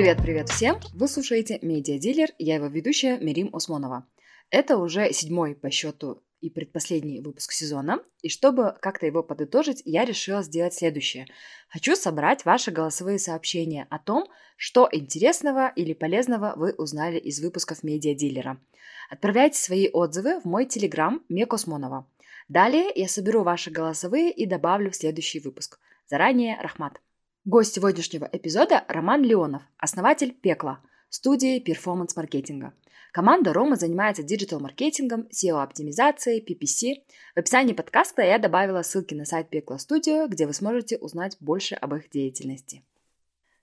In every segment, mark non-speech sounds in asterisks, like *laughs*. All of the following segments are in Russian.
Привет-привет всем! Вы слушаете «Медиадилер», я его ведущая Мирим Осмонова. Это уже седьмой по счету и предпоследний выпуск сезона, и чтобы как-то его подытожить, я решила сделать следующее. Хочу собрать ваши голосовые сообщения о том, что интересного или полезного вы узнали из выпусков «Медиадилера». Отправляйте свои отзывы в мой телеграм Мекосмонова. Далее я соберу ваши голосовые и добавлю в следующий выпуск. Заранее Рахмат. Гость сегодняшнего эпизода – Роман Леонов, основатель «Пекла» – студии перформанс-маркетинга. Команда Ромы занимается диджитал-маркетингом, SEO-оптимизацией, PPC. В описании подкаста я добавила ссылки на сайт Pekla Studio, где вы сможете узнать больше об их деятельности.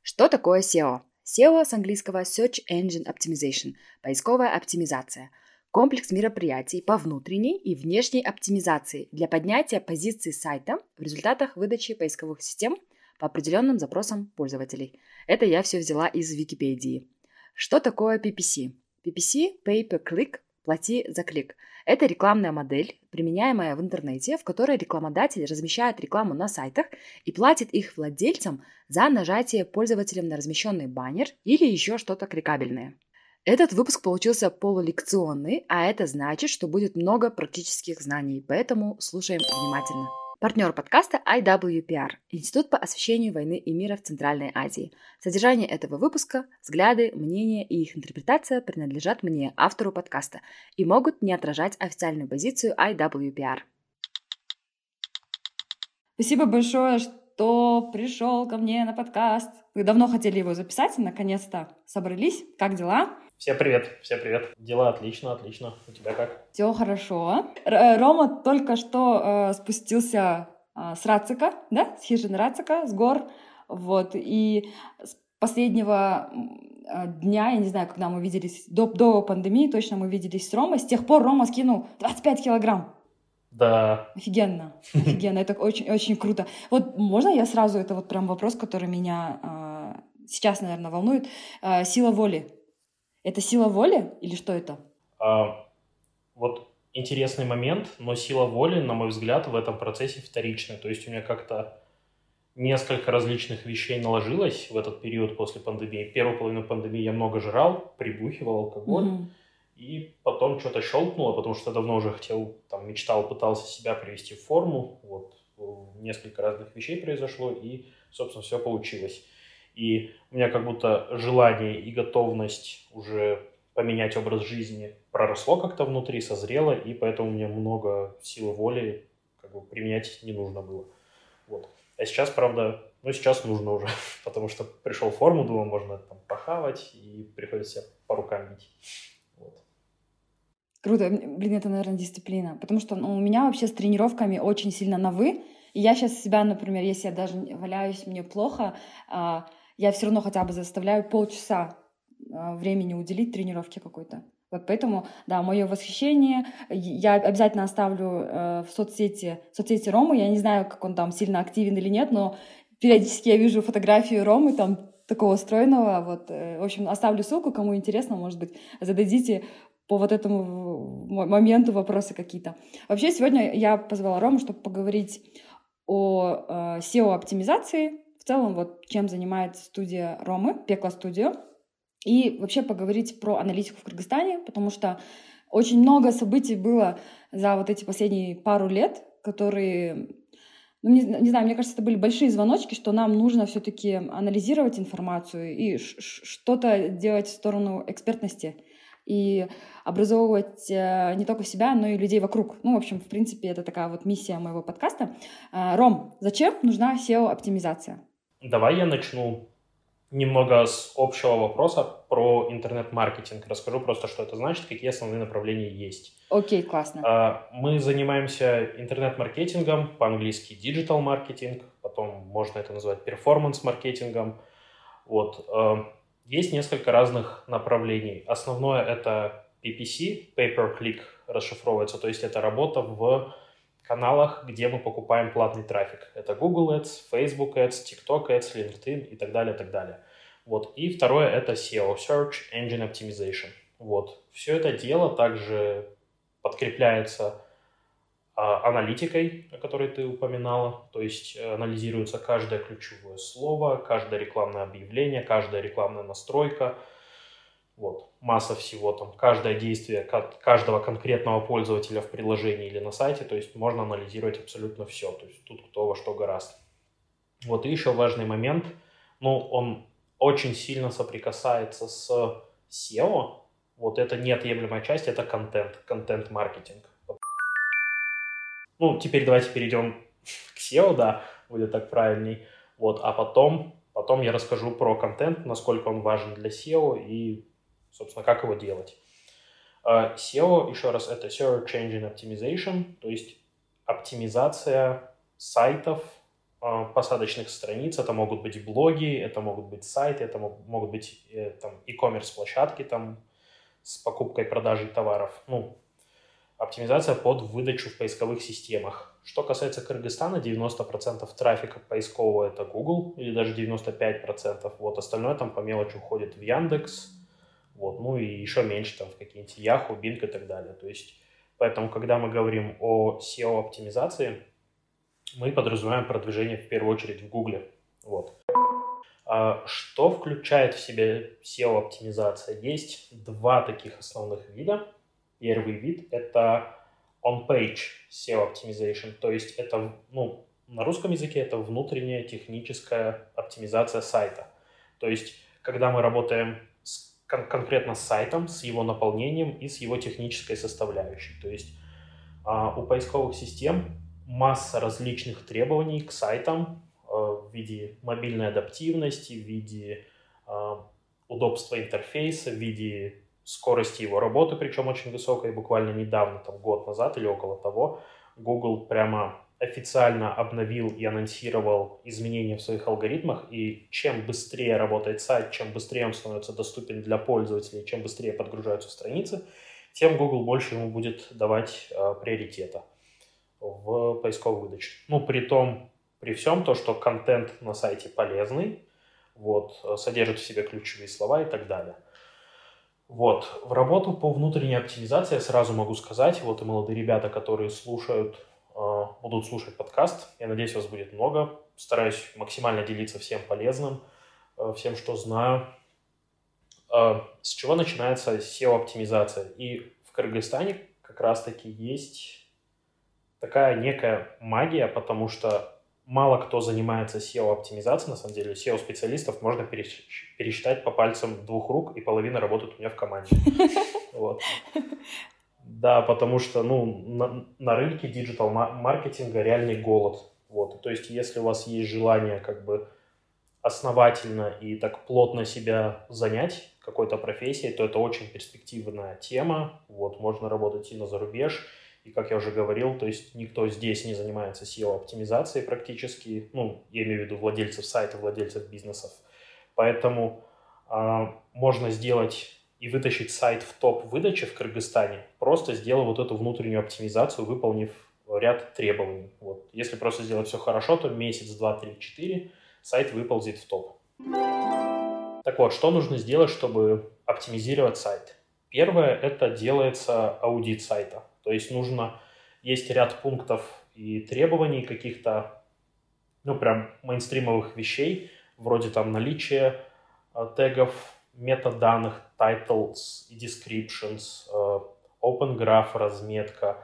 Что такое SEO? SEO с английского Search Engine Optimization – поисковая оптимизация – комплекс мероприятий по внутренней и внешней оптимизации для поднятия позиции сайта в результатах выдачи поисковых систем – по определенным запросам пользователей. Это я все взяла из Википедии. Что такое PPC? PPC – Pay Per Click – плати за клик. Это рекламная модель, применяемая в интернете, в которой рекламодатель размещает рекламу на сайтах и платит их владельцам за нажатие пользователям на размещенный баннер или еще что-то кликабельное. Этот выпуск получился полулекционный, а это значит, что будет много практических знаний, поэтому слушаем внимательно. Партнер подкаста IWPR – Институт по освещению войны и мира в Центральной Азии. Содержание этого выпуска, взгляды, мнения и их интерпретация принадлежат мне, автору подкаста, и могут не отражать официальную позицию IWPR. Спасибо большое, что пришел ко мне на подкаст. Вы давно хотели его записать, наконец-то собрались. Как дела? Всем привет, всем привет. Дела отлично, отлично. У тебя как? Все хорошо. Р- э, Рома только что э, спустился э, с Рацика, да, с хижины Рацика, с гор, вот, и с последнего э, дня, я не знаю, когда мы виделись, до, до пандемии точно мы виделись с Ромой, с тех пор Рома скинул 25 килограмм. Да. Офигенно, офигенно, это очень-очень круто. Вот можно я сразу, это вот прям вопрос, который меня э, сейчас, наверное, волнует. Э, сила воли. Это сила воли или что это? А, вот интересный момент, но сила воли, на мой взгляд, в этом процессе вторичная. То есть у меня как-то несколько различных вещей наложилось в этот период после пандемии. Первую половину пандемии я много жрал, прибухивал алкоголь. Mm-hmm. И потом что-то щелкнуло, потому что давно уже хотел, там, мечтал, пытался себя привести в форму. Вот несколько разных вещей произошло, и, собственно, все получилось и у меня как будто желание и готовность уже поменять образ жизни проросло как-то внутри, созрело, и поэтому мне много силы воли как бы применять не нужно было. Вот. А сейчас, правда, ну сейчас нужно уже, *laughs* потому что пришел в форму, думаю, можно там похавать, и приходится себя по рукам бить. Круто. Блин, это, наверное, дисциплина. Потому что ну, у меня вообще с тренировками очень сильно на «вы». И я сейчас себя, например, если я даже валяюсь, мне плохо, а, я все равно хотя бы заставляю полчаса а, времени уделить тренировке какой-то. Вот поэтому, да, мое восхищение. Я обязательно оставлю э, в соцсети, в соцсети Ромы. Я не знаю, как он там сильно активен или нет, но периодически я вижу фотографию Ромы там такого стройного. Вот, э, в общем, оставлю ссылку, кому интересно, может быть, зададите по вот этому моменту вопросы какие-то. Вообще, сегодня я позвала Рому, чтобы поговорить о э, SEO-оптимизации, целом, вот чем занимается студия Ромы, Пекла Студио, и вообще поговорить про аналитику в Кыргызстане, потому что очень много событий было за вот эти последние пару лет, которые, ну, не, не знаю, мне кажется, это были большие звоночки, что нам нужно все-таки анализировать информацию и что-то делать в сторону экспертности и образовывать э, не только себя, но и людей вокруг. Ну, в общем, в принципе, это такая вот миссия моего подкаста. Э, Ром, зачем нужна SEO-оптимизация? Давай я начну немного с общего вопроса про интернет-маркетинг. Расскажу просто, что это значит, какие основные направления есть. Окей, okay, классно. А, мы занимаемся интернет-маркетингом, по-английски digital маркетинг, потом можно это назвать перформанс-маркетингом. Вот. А, есть несколько разных направлений. Основное это PPC, pay-per-click расшифровывается, то есть это работа в каналах, где мы покупаем платный трафик. Это Google Ads, Facebook Ads, TikTok Ads, LinkedIn и так далее, так далее. Вот. И второе это SEO, Search Engine Optimization. Вот. Все это дело также подкрепляется а, аналитикой, о которой ты упоминала, то есть э, анализируется каждое ключевое слово, каждое рекламное объявление, каждая рекламная настройка, вот, масса всего там, каждое действие каждого конкретного пользователя в приложении или на сайте, то есть можно анализировать абсолютно все, то есть тут кто во что гораст. Вот и еще важный момент, ну, он очень сильно соприкасается с SEO, вот это неотъемлемая часть, это контент, контент-маркетинг. Ну, теперь давайте перейдем *laughs* к SEO, да, будет так правильней. Вот, а потом, потом я расскажу про контент, насколько он важен для SEO и, собственно, как его делать. А, SEO, еще раз, это Search Engine Optimization, то есть оптимизация сайтов, а, посадочных страниц. Это могут быть блоги, это могут быть сайты, это могут быть э, там e-commerce площадки там с покупкой и продажей товаров. Ну, оптимизация под выдачу в поисковых системах. Что касается Кыргызстана, 90% трафика поискового это Google, или даже 95%. Вот остальное там по мелочи уходит в Яндекс, вот, ну и еще меньше там в какие-нибудь Yahoo, Bing и так далее. То есть, поэтому, когда мы говорим о SEO-оптимизации, мы подразумеваем продвижение в первую очередь в Google. Вот. А что включает в себя SEO-оптимизация? Есть два таких основных вида. Первый вид – это on-page SEO Optimization, то есть это, ну, на русском языке это внутренняя техническая оптимизация сайта. То есть, когда мы работаем кон- конкретно с сайтом, с его наполнением и с его технической составляющей. То есть, а, у поисковых систем масса различных требований к сайтам э, в виде мобильной адаптивности, в виде э, удобства интерфейса, в виде скорости его работы, причем очень высокой. Буквально недавно, там год назад или около того, Google прямо официально обновил и анонсировал изменения в своих алгоритмах, и чем быстрее работает сайт, чем быстрее он становится доступен для пользователей, чем быстрее подгружаются страницы, тем Google больше ему будет давать э, приоритета в поисковой выдаче. Ну, при том, при всем то, что контент на сайте полезный, вот, содержит в себе ключевые слова и так далее. Вот, в работу по внутренней оптимизации я сразу могу сказать, вот и молодые ребята, которые слушают, будут слушать подкаст, я надеюсь, вас будет много, стараюсь максимально делиться всем полезным, э, всем, что знаю. Э, с чего начинается SEO-оптимизация? И в Кыргызстане как раз-таки есть такая некая магия, потому что мало кто занимается SEO-оптимизацией, на самом деле. SEO-специалистов можно пересчитать по пальцам двух рук, и половина работает у меня в команде. *laughs* Вот. Да, потому что ну, на, на рынке диджитал-маркетинга реальный голод. Вот. То есть, если у вас есть желание как бы основательно и так плотно себя занять какой-то профессией, то это очень перспективная тема. Вот, можно работать и на зарубеж, и, как я уже говорил, то есть никто здесь не занимается SEO-оптимизацией практически, ну, я имею в виду владельцев сайта, владельцев бизнесов. Поэтому э, можно сделать и вытащить сайт в топ выдачи в Кыргызстане, просто сделав вот эту внутреннюю оптимизацию, выполнив ряд требований. Вот. Если просто сделать все хорошо, то месяц, два, три, четыре сайт выползет в топ. Так вот, что нужно сделать, чтобы оптимизировать сайт? Первое – это делается аудит сайта. То есть нужно, есть ряд пунктов и требований каких-то, ну, прям мейнстримовых вещей, вроде там наличия э, тегов, метаданных, titles и descriptions, э, open graph разметка,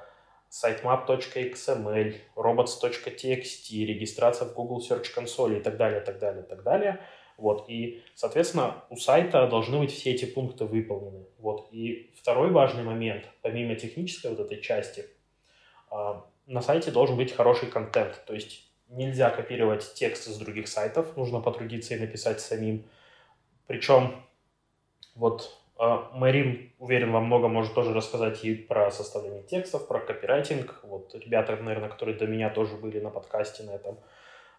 sitemap.xml, robots.txt, регистрация в Google Search Console и так далее, так далее, так далее. Вот, и, соответственно, у сайта должны быть все эти пункты выполнены. Вот, и второй важный момент, помимо технической вот этой части, а, на сайте должен быть хороший контент. То есть нельзя копировать текст из других сайтов, нужно потрудиться и написать самим. Причем вот а, Марин, уверен, вам много может тоже рассказать и про составление текстов, про копирайтинг. Вот ребята, наверное, которые до меня тоже были на подкасте на этом,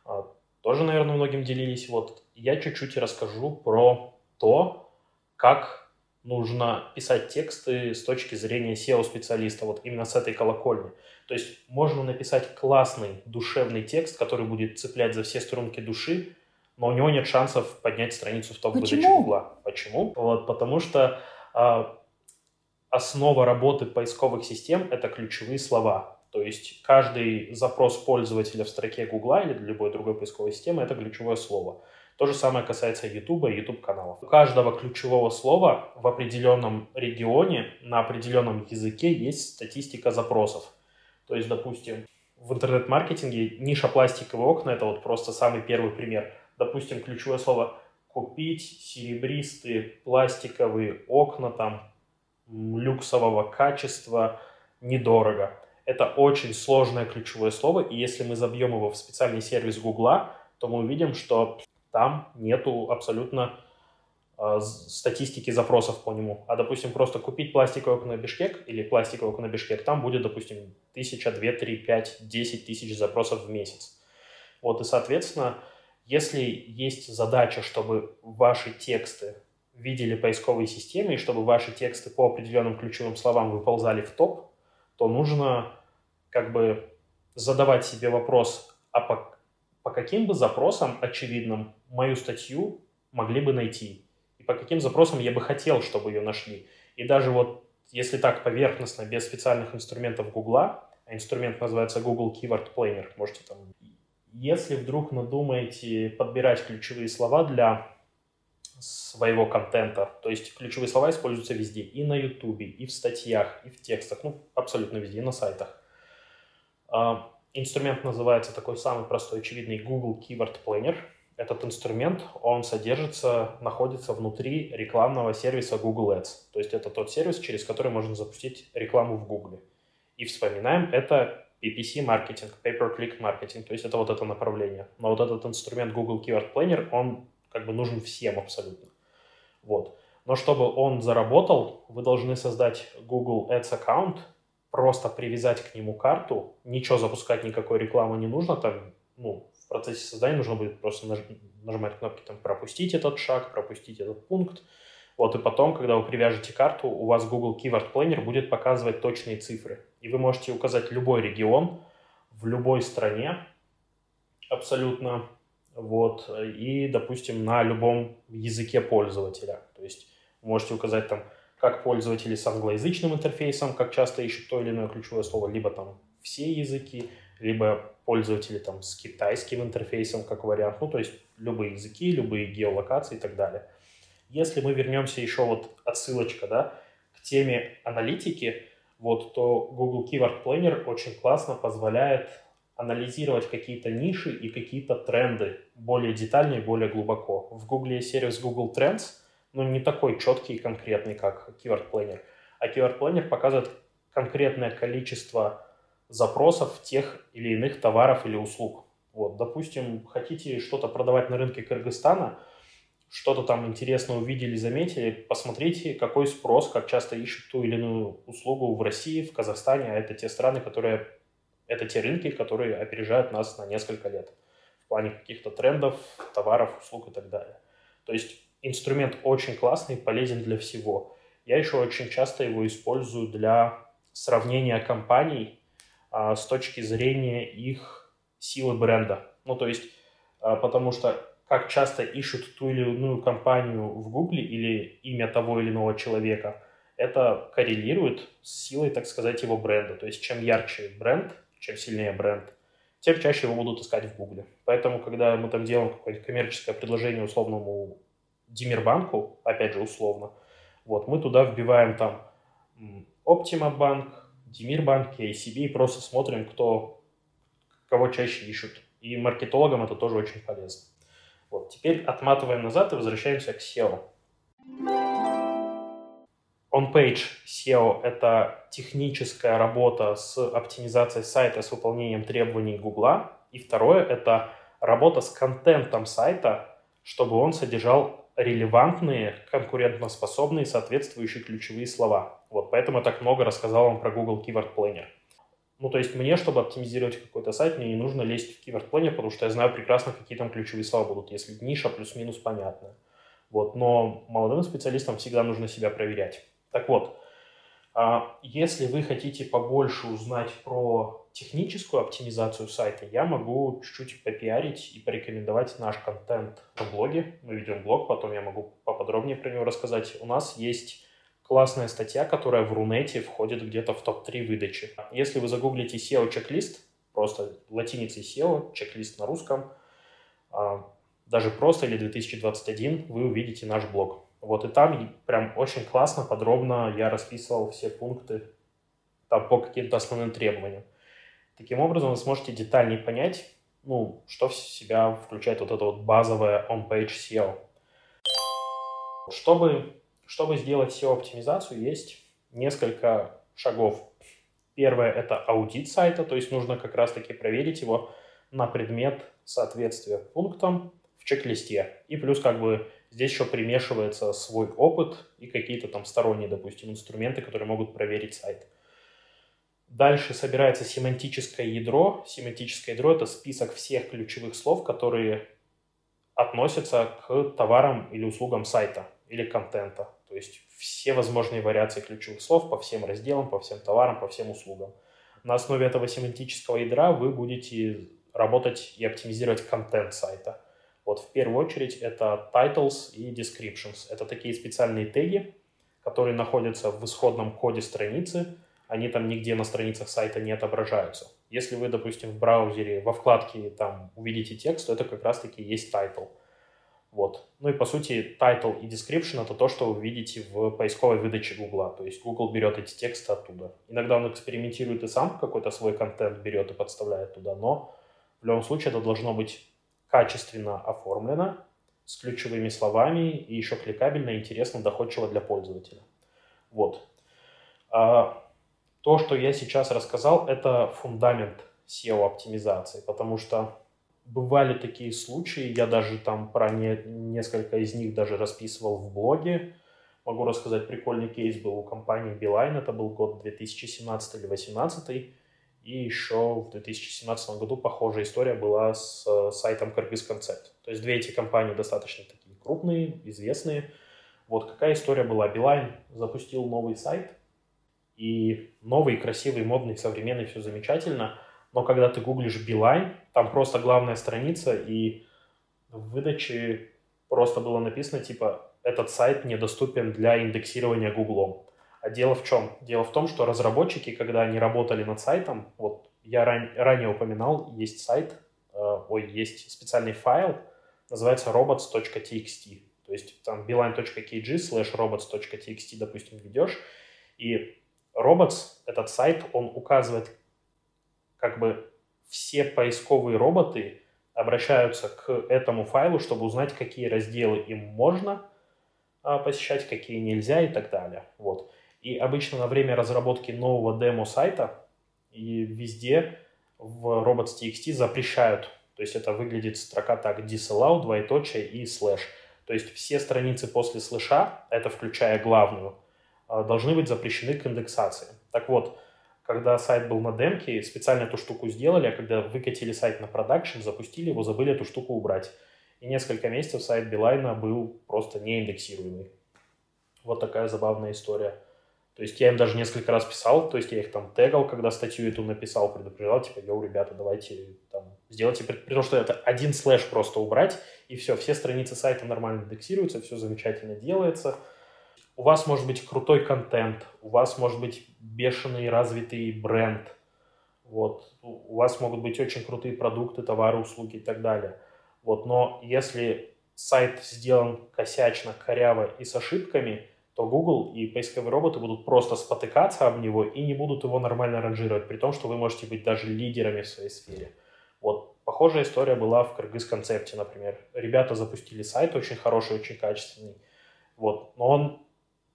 а, тоже, наверное, многим делились. Вот я чуть-чуть расскажу про то, как нужно писать тексты с точки зрения SEO-специалиста, вот именно с этой колокольни. То есть можно написать классный, душевный текст, который будет цеплять за все струнки души, но у него нет шансов поднять страницу в топ выдачи Гугла. Почему? Вот, потому что э, основа работы поисковых систем – это ключевые слова. То есть каждый запрос пользователя в строке Гугла или любой другой поисковой системы – это ключевое слово. То же самое касается YouTube и YouTube каналов. У каждого ключевого слова в определенном регионе на определенном языке есть статистика запросов. То есть, допустим, в интернет-маркетинге ниша пластиковые окна – это вот просто самый первый пример. Допустим, ключевое слово «купить серебристые пластиковые окна там люксового качества недорого». Это очень сложное ключевое слово, и если мы забьем его в специальный сервис Гугла, то мы увидим, что там нету абсолютно э, статистики запросов по нему. А, допустим, просто купить пластиковое окно на Бишкек или пластиковое окно на Бишкек, там будет, допустим, тысяча, две, три, пять, десять тысяч запросов в месяц. Вот, и, соответственно, если есть задача, чтобы ваши тексты видели поисковые системы, и чтобы ваши тексты по определенным ключевым словам выползали в топ, то нужно как бы задавать себе вопрос, а по по каким бы запросам очевидным мою статью могли бы найти, и по каким запросам я бы хотел, чтобы ее нашли. И даже вот если так поверхностно, без специальных инструментов Гугла, а инструмент называется Google Keyword Planner, можете там... Если вдруг надумаете подбирать ключевые слова для своего контента, то есть ключевые слова используются везде, и на YouTube, и в статьях, и в текстах, ну, абсолютно везде, и на сайтах. А, Инструмент называется такой самый простой, очевидный Google Keyword Planner. Этот инструмент, он содержится, находится внутри рекламного сервиса Google Ads. То есть это тот сервис, через который можно запустить рекламу в Google. И вспоминаем, это PPC маркетинг, pay-per-click маркетинг, то есть это вот это направление. Но вот этот инструмент Google Keyword Planner, он как бы нужен всем абсолютно. Вот. Но чтобы он заработал, вы должны создать Google Ads аккаунт, просто привязать к нему карту, ничего запускать, никакой рекламы не нужно, там, ну, в процессе создания нужно будет просто наж- нажимать кнопки, там, пропустить этот шаг, пропустить этот пункт, вот, и потом, когда вы привяжете карту, у вас Google Keyword Planner будет показывать точные цифры. И вы можете указать любой регион в любой стране абсолютно, вот, и, допустим, на любом языке пользователя. То есть можете указать там как пользователи с англоязычным интерфейсом, как часто ищут то или иное ключевое слово, либо там все языки, либо пользователи там с китайским интерфейсом как вариант, ну то есть любые языки, любые геолокации и так далее. Если мы вернемся еще вот отсылочка, да, к теме аналитики, вот, то Google Keyword Planner очень классно позволяет анализировать какие-то ниши и какие-то тренды более детально и более глубоко. В Google есть сервис Google Trends – ну, не такой четкий и конкретный, как Keyword Planner. А Keyword Planner показывает конкретное количество запросов тех или иных товаров или услуг. Вот, допустим, хотите что-то продавать на рынке Кыргызстана, что-то там интересно увидели, заметили, посмотрите, какой спрос, как часто ищут ту или иную услугу в России, в Казахстане, а это те страны, которые, это те рынки, которые опережают нас на несколько лет в плане каких-то трендов, товаров, услуг и так далее. То есть инструмент очень классный, полезен для всего. Я еще очень часто его использую для сравнения компаний а, с точки зрения их силы бренда. Ну, то есть, а, потому что как часто ищут ту или иную компанию в Гугле или имя того или иного человека, это коррелирует с силой, так сказать, его бренда. То есть, чем ярче бренд, чем сильнее бренд, тем чаще его будут искать в Гугле. Поэтому, когда мы там делаем какое-то коммерческое предложение условному Димирбанку, опять же, условно, вот, мы туда вбиваем там Optima Банк, Димирбанк, ACB и просто смотрим, кто, кого чаще ищут. И маркетологам это тоже очень полезно. Вот, теперь отматываем назад и возвращаемся к SEO. On-page SEO – это техническая работа с оптимизацией сайта, с выполнением требований Гугла. И второе – это работа с контентом сайта, чтобы он содержал релевантные, конкурентоспособные, соответствующие ключевые слова. Вот поэтому я так много рассказал вам про Google Keyword Planner. Ну, то есть мне, чтобы оптимизировать какой-то сайт, мне не нужно лезть в Planner, потому что я знаю прекрасно, какие там ключевые слова будут, если ниша плюс-минус понятная. Вот, но молодым специалистам всегда нужно себя проверять. Так вот, а, если вы хотите побольше узнать про техническую оптимизацию сайта я могу чуть-чуть попиарить и порекомендовать наш контент на блоге. Мы ведем блог, потом я могу поподробнее про него рассказать. У нас есть классная статья, которая в Рунете входит где-то в топ-3 выдачи. Если вы загуглите SEO-чек-лист, просто латиницей SEO, чек-лист на русском, а, даже просто или 2021, вы увидите наш блог. Вот и там прям очень классно, подробно я расписывал все пункты там, по каким-то основным требованиям. Таким образом, вы сможете детальнее понять, ну, что в себя включает вот это вот базовое on-page SEO. Чтобы, чтобы сделать SEO-оптимизацию, есть несколько шагов. Первое – это аудит сайта, то есть нужно как раз-таки проверить его на предмет соответствия пунктам в чек-листе. И плюс как бы здесь еще примешивается свой опыт и какие-то там сторонние, допустим, инструменты, которые могут проверить сайт. Дальше собирается семантическое ядро. Семантическое ядро – это список всех ключевых слов, которые относятся к товарам или услугам сайта или контента. То есть все возможные вариации ключевых слов по всем разделам, по всем товарам, по всем услугам. На основе этого семантического ядра вы будете работать и оптимизировать контент сайта. Вот в первую очередь это titles и descriptions. Это такие специальные теги, которые находятся в исходном коде страницы, они там нигде на страницах сайта не отображаются. Если вы, допустим, в браузере во вкладке там увидите текст, то это как раз-таки есть title. Вот. Ну и по сути title и description это то, что вы видите в поисковой выдаче Google. То есть Google берет эти тексты оттуда. Иногда он экспериментирует и сам какой-то свой контент берет и подставляет туда, но в любом случае это должно быть качественно оформлено, с ключевыми словами и еще кликабельно, интересно, доходчиво для пользователя. Вот. А то, что я сейчас рассказал, это фундамент SEO-оптимизации, потому что бывали такие случаи, я даже там про не, несколько из них даже расписывал в блоге. Могу рассказать, прикольный кейс был у компании Beeline, это был год 2017 или 2018, и еще в 2017 году похожая история была с э, сайтом Kyrgyz Concept. То есть две эти компании достаточно такие крупные, известные. Вот какая история была. Beeline запустил новый сайт, и новый, красивый, модный, современный, все замечательно. Но когда ты гуглишь Билайн, там просто главная страница, и в выдаче просто было написано, типа, этот сайт недоступен для индексирования Гуглом. А дело в чем? Дело в том, что разработчики, когда они работали над сайтом, вот я ран, ранее упоминал, есть сайт, э, ой, есть специальный файл, называется robots.txt. То есть там beeline.kg slash robots.txt, допустим, ведешь, и Robots, этот сайт, он указывает, как бы все поисковые роботы обращаются к этому файлу, чтобы узнать, какие разделы им можно а, посещать, какие нельзя и так далее. Вот. И обычно на время разработки нового демо-сайта и везде в robots.txt запрещают. То есть это выглядит строка так, disallow, двоеточие и слэш. То есть все страницы после слэша, это включая главную, а, должны быть запрещены к индексации. Так вот, когда сайт был на демке, специально эту штуку сделали, а когда выкатили сайт на продакшн, запустили его, забыли эту штуку убрать. И несколько месяцев сайт Билайна был просто не индексируемый. Вот такая забавная история. То есть я им даже несколько раз писал, то есть я их там тегал, когда статью эту написал, предупреждал, типа, йоу, ребята, давайте там сделайте, при том, что это один слэш просто убрать, и все, все страницы сайта нормально индексируются, все замечательно делается – у вас может быть крутой контент, у вас может быть бешеный развитый бренд, вот, у вас могут быть очень крутые продукты, товары, услуги и так далее. Вот, но если сайт сделан косячно, коряво и с ошибками, то Google и поисковые роботы будут просто спотыкаться об него и не будут его нормально ранжировать, при том, что вы можете быть даже лидерами в своей сфере. Вот похожая история была в Кыргыз концепте, например. Ребята запустили сайт очень хороший, очень качественный, вот, но он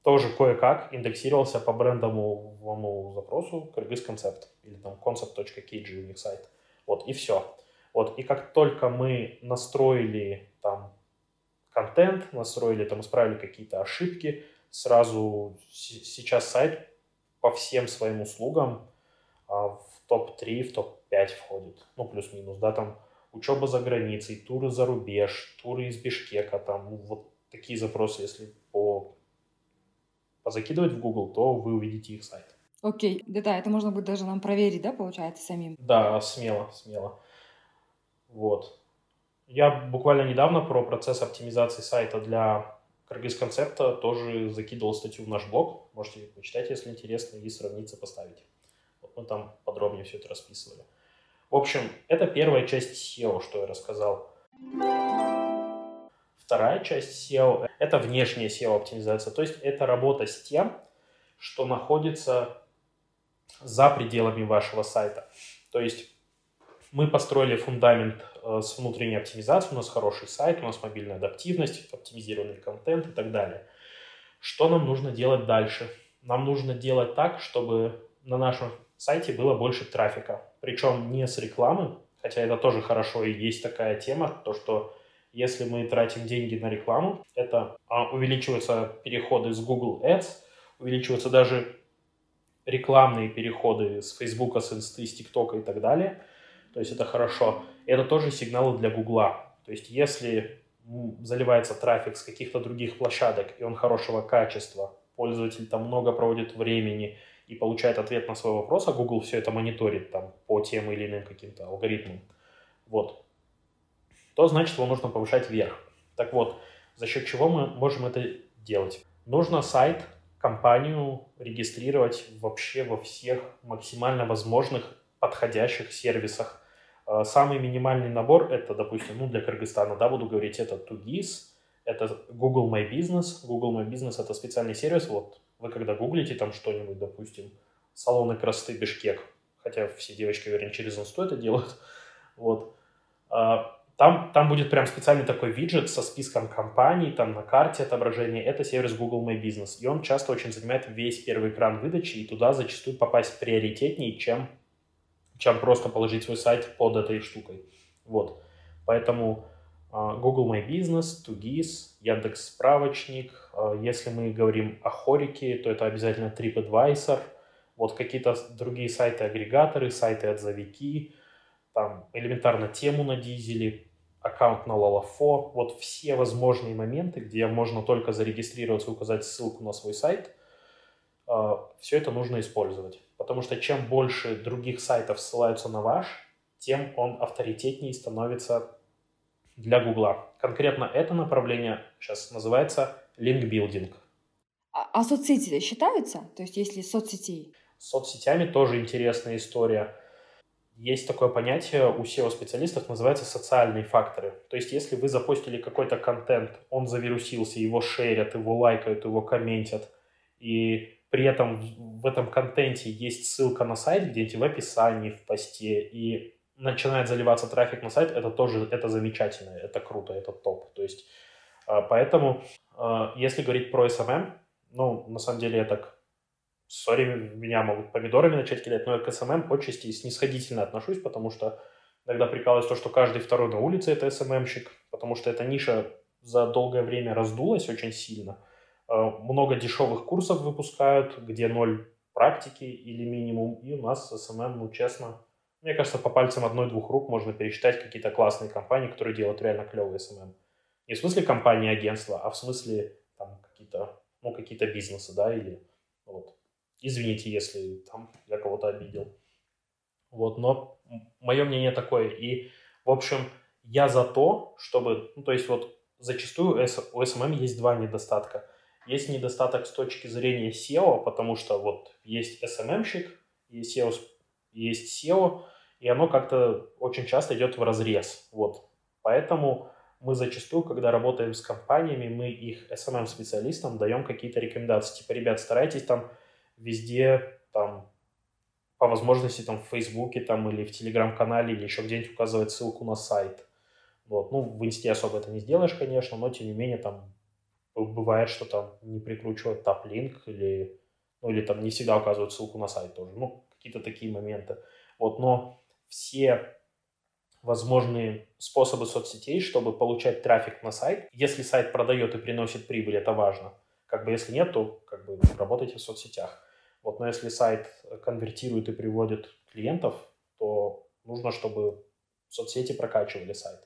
тоже кое-как индексировался по брендовому запросу Kyrgyz Concept или там concept.kg у них сайт. Вот, и все. Вот, и как только мы настроили там контент, настроили, там, исправили какие-то ошибки, сразу сейчас сайт по всем своим услугам а, в топ-3, в топ-5 входит. Ну, плюс-минус, да, там учеба за границей, туры за рубеж, туры из Бишкека, там, вот такие запросы, если по позакидывать в Google, то вы увидите их сайт. Окей, да, да, это можно будет даже нам проверить, да, получается, самим? Да, смело, смело. Вот. Я буквально недавно про процесс оптимизации сайта для Кыргыз концепта тоже закидывал статью в наш блог. Можете почитать, если интересно, и сравнить, сопоставить. Вот мы там подробнее все это расписывали. В общем, это первая часть SEO, что я рассказал. Вторая часть SEO – это внешняя SEO-оптимизация. То есть это работа с тем, что находится за пределами вашего сайта. То есть мы построили фундамент э, с внутренней оптимизацией, у нас хороший сайт, у нас мобильная адаптивность, оптимизированный контент и так далее. Что нам нужно делать дальше? Нам нужно делать так, чтобы на нашем сайте было больше трафика. Причем не с рекламы, хотя это тоже хорошо и есть такая тема, то что если мы тратим деньги на рекламу, это а, увеличиваются переходы с Google Ads, увеличиваются даже рекламные переходы с Facebook, с Инсты, с ТикТока и так далее. То есть это хорошо. Это тоже сигналы для Гугла. То есть если заливается трафик с каких-то других площадок, и он хорошего качества, пользователь там много проводит времени и получает ответ на свой вопрос, а Google все это мониторит там по тем или иным каким-то алгоритмам, вот, то значит его нужно повышать вверх. Так вот, за счет чего мы можем это делать? Нужно сайт компанию регистрировать вообще во всех максимально возможных подходящих сервисах. А, самый минимальный набор это, допустим, ну для Кыргызстана, да, буду говорить, это Тугис, это Google My Business. Google My Business это специальный сервис. Вот вы когда гуглите там что-нибудь, допустим, салоны красоты Бишкек, хотя все девочки, уверен, через инсту это делают, *laughs* вот, а, там, там будет прям специальный такой виджет со списком компаний, там на карте отображение. Это сервис Google My Business. И он часто очень занимает весь первый экран выдачи, и туда зачастую попасть приоритетнее, чем, чем просто положить свой сайт под этой штукой. Вот. Поэтому uh, Google My Business, Tugis, Яндекс Справочник. Uh, если мы говорим о хорике, то это обязательно TripAdvisor. Вот какие-то другие сайты-агрегаторы, сайты-отзовики, там элементарно тему на дизеле, аккаунт на Lolafo, вот все возможные моменты, где можно только зарегистрироваться и указать ссылку на свой сайт, а, все это нужно использовать. Потому что чем больше других сайтов ссылаются на ваш, тем он авторитетнее становится для Гугла. Конкретно это направление сейчас называется линкбилдинг. А, а соцсети считаются? То есть если соцсетей? С соцсетями тоже интересная история – есть такое понятие у SEO-специалистов, называется социальные факторы. То есть, если вы запустили какой-то контент, он завирусился, его шерят, его лайкают, его комментят, и при этом в этом контенте есть ссылка на сайт где-нибудь в описании, в посте, и начинает заливаться трафик на сайт, это тоже это замечательно, это круто, это топ. То есть, а, поэтому, а, если говорить про SMM, ну, на самом деле я так sorry, меня могут помидорами начать кидать, но я к SMM отчасти снисходительно отношусь, потому что иногда прикалываюсь то, что каждый второй на улице это СММщик, потому что эта ниша за долгое время раздулась очень сильно. Э, много дешевых курсов выпускают, где ноль практики или минимум, и у нас SMM, ну честно, мне кажется, по пальцам одной-двух рук можно пересчитать какие-то классные компании, которые делают реально клевые SMM. Не в смысле компании, агентства, а в смысле там какие-то, ну, какие-то бизнесы, да, или вот. Извините, если там я кого-то обидел. Вот, но мое мнение такое. И, в общем, я за то, чтобы, ну, то есть вот зачастую у SMM есть два недостатка. Есть недостаток с точки зрения SEO, потому что вот есть SMM-щик, есть SEO, есть SEO, и оно как-то очень часто идет в разрез. Вот. Поэтому мы зачастую, когда работаем с компаниями, мы их SMM-специалистам даем какие-то рекомендации. Типа, ребят, старайтесь там везде там по возможности там в Фейсбуке там или в Телеграм-канале или еще где-нибудь указывать ссылку на сайт. Вот. Ну, в Инсте особо это не сделаешь, конечно, но тем не менее там бывает, что там не прикручивают топ-линк или, ну, или там не всегда указывают ссылку на сайт тоже. Ну, какие-то такие моменты. Вот, но все возможные способы соцсетей, чтобы получать трафик на сайт. Если сайт продает и приносит прибыль, это важно. Как бы если нет, то как бы работайте в соцсетях. Вот, но если сайт конвертирует и приводит клиентов, то нужно, чтобы соцсети прокачивали сайт.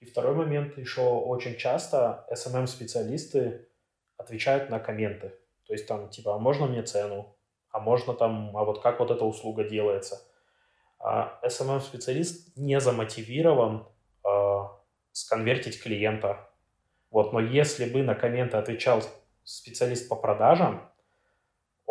И второй момент еще очень часто SMM-специалисты отвечают на комменты. То есть там типа, а можно мне цену? А можно там, а вот как вот эта услуга делается? А SMM-специалист не замотивирован э, сконвертить клиента. Вот, но если бы на комменты отвечал специалист по продажам,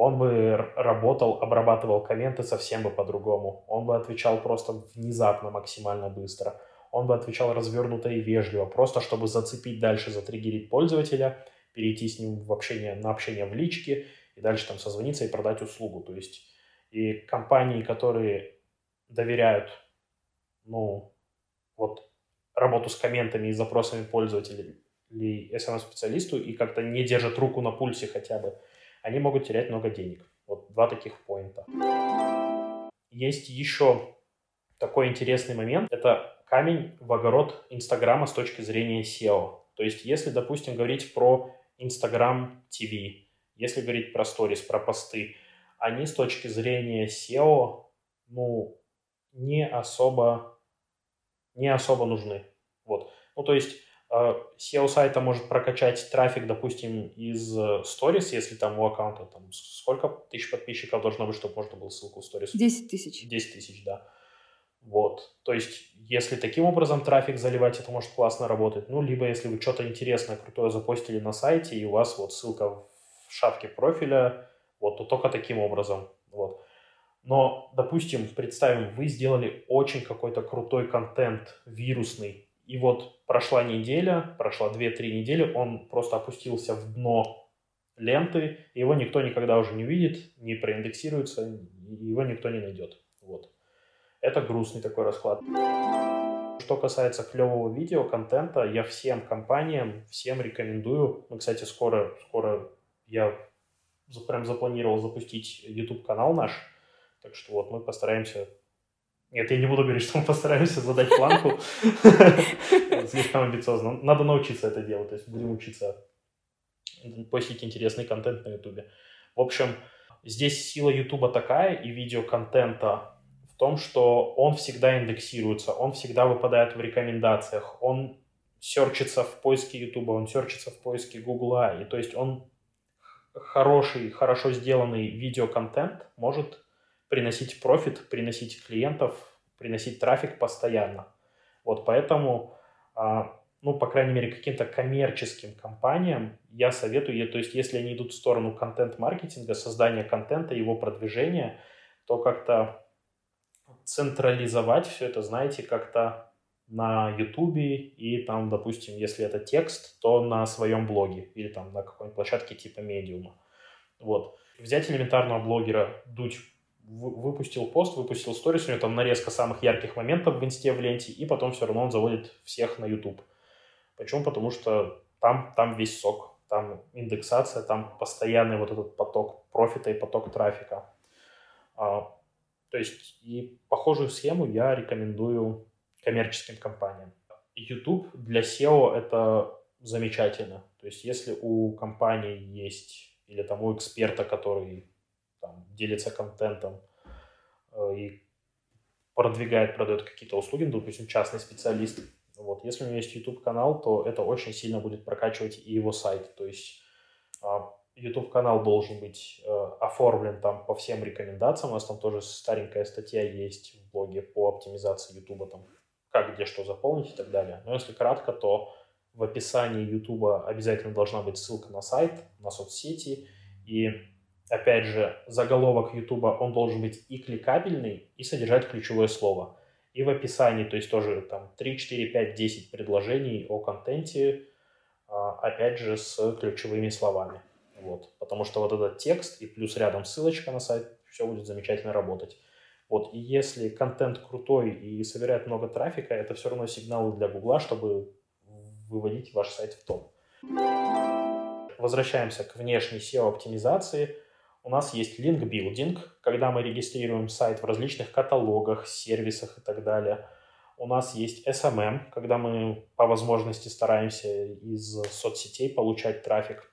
он бы работал, обрабатывал комменты совсем бы по-другому. Он бы отвечал просто внезапно, максимально быстро. Он бы отвечал развернуто и вежливо, просто чтобы зацепить дальше, затриггерить пользователя, перейти с ним в общение, на общение в личке и дальше там созвониться и продать услугу. То есть и компании, которые доверяют, ну, вот работу с комментами и запросами пользователей или SMM-специалисту и как-то не держат руку на пульсе хотя бы – они могут терять много денег. Вот два таких поинта. Есть еще такой интересный момент. Это камень в огород Инстаграма с точки зрения SEO. То есть, если, допустим, говорить про Инстаграм TV, если говорить про сторис, про посты, они с точки зрения SEO, ну, не особо, не особо нужны. Вот. Ну, то есть, SEO сайта может прокачать трафик, допустим, из сторис, если там у аккаунта там сколько тысяч подписчиков должно быть, чтобы можно было ссылку в сторис? 10 тысяч. 10 тысяч, да. Вот. То есть, если таким образом трафик заливать, это может классно работать. Ну, либо если вы что-то интересное, крутое запостили на сайте, и у вас вот ссылка в шапке профиля, вот, то только таким образом. Вот. Но, допустим, представим, вы сделали очень какой-то крутой контент, вирусный, и вот прошла неделя, прошла 2-3 недели, он просто опустился в дно ленты, его никто никогда уже не увидит, не проиндексируется, его никто не найдет. Вот. Это грустный такой расклад. Что касается клевого видео, контента, я всем компаниям, всем рекомендую. Мы, кстати, скоро, скоро я прям запланировал запустить YouTube-канал наш. Так что вот мы постараемся нет, я не буду говорить, что мы постараемся задать планку. *laughs* Слишком амбициозно. Надо научиться это делать. То есть будем учиться постить интересный контент на Ютубе. В общем, здесь сила Ютуба такая и видеоконтента в том, что он всегда индексируется, он всегда выпадает в рекомендациях, он серчится в поиске Ютуба, он серчится в поиске Гугла. И то есть он хороший, хорошо сделанный видеоконтент может приносить профит, приносить клиентов, приносить трафик постоянно. Вот поэтому, а, ну, по крайней мере, каким-то коммерческим компаниям я советую, то есть если они идут в сторону контент-маркетинга, создания контента, его продвижения, то как-то централизовать все это, знаете, как-то на Ютубе и там, допустим, если это текст, то на своем блоге или там на какой-нибудь площадке типа медиума. Вот. Взять элементарного блогера, дуть выпустил пост, выпустил сторис, у него там нарезка самых ярких моментов в инсте, в ленте, и потом все равно он заводит всех на YouTube. Почему? Потому что там, там весь сок, там индексация, там постоянный вот этот поток профита и поток трафика. А, то есть и похожую схему я рекомендую коммерческим компаниям. YouTube для SEO это замечательно. То есть если у компании есть или там у эксперта, который там, делится контентом э, и продвигает, продает какие-то услуги, ну, допустим, частный специалист. Вот. Если у него есть YouTube-канал, то это очень сильно будет прокачивать и его сайт. То есть э, YouTube-канал должен быть э, оформлен там по всем рекомендациям. У нас там тоже старенькая статья есть в блоге по оптимизации YouTube, там, как, где, что заполнить и так далее. Но если кратко, то в описании YouTube обязательно должна быть ссылка на сайт, на соцсети, и опять же, заголовок YouTube, он должен быть и кликабельный, и содержать ключевое слово. И в описании, то есть тоже там 3, 4, 5, 10 предложений о контенте, а, опять же, с ключевыми словами. Вот. Потому что вот этот текст и плюс рядом ссылочка на сайт, все будет замечательно работать. Вот. И если контент крутой и собирает много трафика, это все равно сигналы для Гугла, чтобы выводить ваш сайт в топ. Возвращаемся к внешней SEO-оптимизации – у нас есть линк-билдинг, когда мы регистрируем сайт в различных каталогах, сервисах и так далее. У нас есть SMM, когда мы по возможности стараемся из соцсетей получать трафик.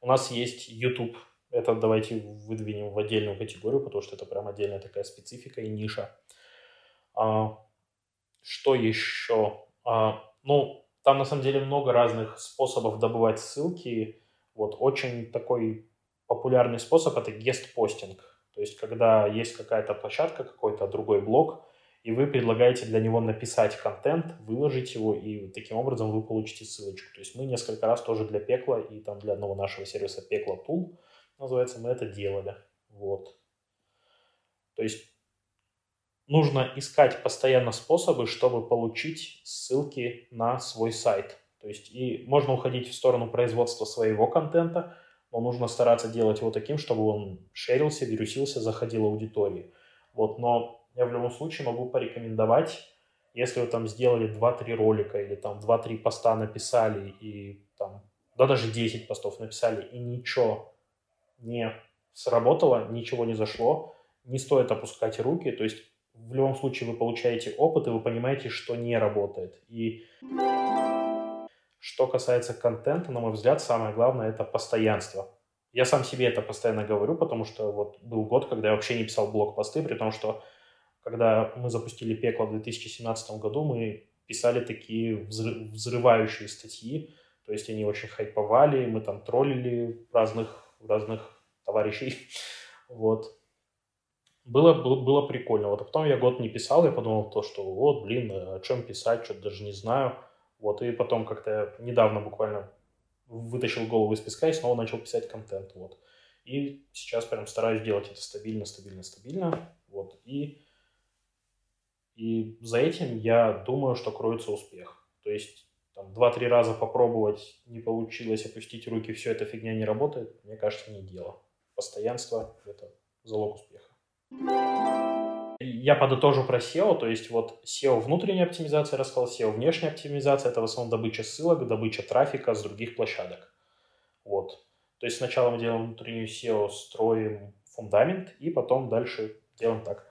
У нас есть YouTube. Это давайте выдвинем в отдельную категорию, потому что это прям отдельная такая специфика и ниша. А, что еще? А, ну, там на самом деле много разных способов добывать ссылки. Вот очень такой популярный способ – это гест-постинг. То есть, когда есть какая-то площадка, какой-то другой блог, и вы предлагаете для него написать контент, выложить его, и таким образом вы получите ссылочку. То есть мы несколько раз тоже для Пекла и там для одного нашего сервиса Пекла Tool, называется, мы это делали. Вот. То есть нужно искать постоянно способы, чтобы получить ссылки на свой сайт. То есть и можно уходить в сторону производства своего контента, но нужно стараться делать его таким, чтобы он шерился, вирусился, заходил аудитории. Вот, но я в любом случае могу порекомендовать, если вы там сделали 2-3 ролика или там 2-3 поста написали и там, да даже 10 постов написали и ничего не сработало, ничего не зашло, не стоит опускать руки, то есть в любом случае вы получаете опыт и вы понимаете, что не работает. И что касается контента, на мой взгляд, самое главное – это постоянство. Я сам себе это постоянно говорю, потому что вот был год, когда я вообще не писал блог-посты, при том, что когда мы запустили пекло в 2017 году, мы писали такие взрывающие статьи, то есть они очень хайповали, мы там троллили разных, разных товарищей, *laughs* вот. Было, было, было прикольно. Вот, а потом я год не писал, я подумал то, что вот, блин, о чем писать, что-то даже не знаю. Вот, и потом как-то недавно буквально вытащил голову из песка и снова начал писать контент, вот. И сейчас прям стараюсь делать это стабильно, стабильно, стабильно, вот. И и за этим я думаю, что кроется успех. То есть там, два-три раза попробовать, не получилось, опустить руки, все эта фигня не работает, мне кажется, не дело. Постоянство – это залог успеха. Я подытожу про SEO, то есть вот SEO внутренняя оптимизация, я рассказал, SEO внешняя оптимизация – это в основном добыча ссылок, добыча трафика с других площадок. Вот. То есть сначала мы делаем внутреннюю SEO, строим фундамент, и потом дальше делаем так.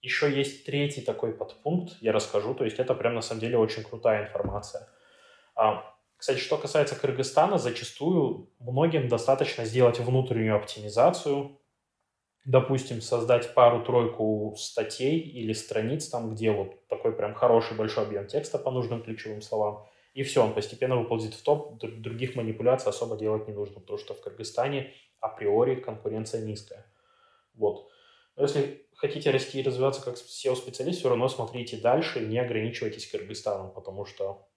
Еще есть третий такой подпункт, я расскажу, то есть это прям на самом деле очень крутая информация. А, кстати, что касается Кыргызстана, зачастую многим достаточно сделать внутреннюю оптимизацию, допустим, создать пару-тройку статей или страниц, там, где вот такой прям хороший большой объем текста по нужным ключевым словам, и все, он постепенно выползет в топ, других манипуляций особо делать не нужно, потому что в Кыргызстане априори конкуренция низкая. Вот. Но если хотите расти и развиваться как SEO-специалист, все равно смотрите дальше, не ограничивайтесь Кыргызстаном, потому что,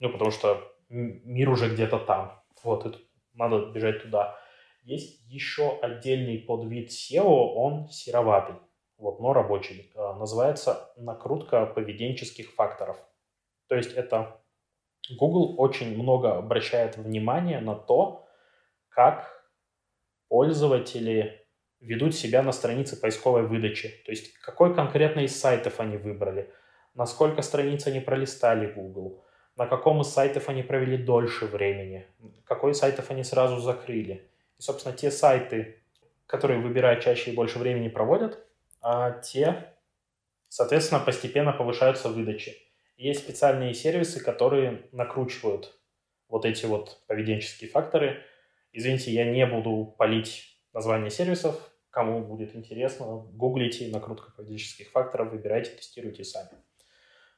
ну, потому что мир уже где-то там. Вот, и надо бежать туда. Есть еще отдельный подвид SEO, он сероватый, вот, но рабочий. А, называется накрутка поведенческих факторов. То есть это Google очень много обращает внимание на то, как пользователи ведут себя на странице поисковой выдачи. То есть какой конкретно из сайтов они выбрали, на сколько страниц они пролистали Google, на каком из сайтов они провели дольше времени, какой из сайтов они сразу закрыли. Собственно, те сайты, которые выбирают чаще и больше времени проводят, а те, соответственно, постепенно повышаются выдачи. Есть специальные сервисы, которые накручивают вот эти вот поведенческие факторы. Извините, я не буду палить название сервисов, Кому будет интересно, гуглите накрутка поведенческих факторов, выбирайте, тестируйте сами.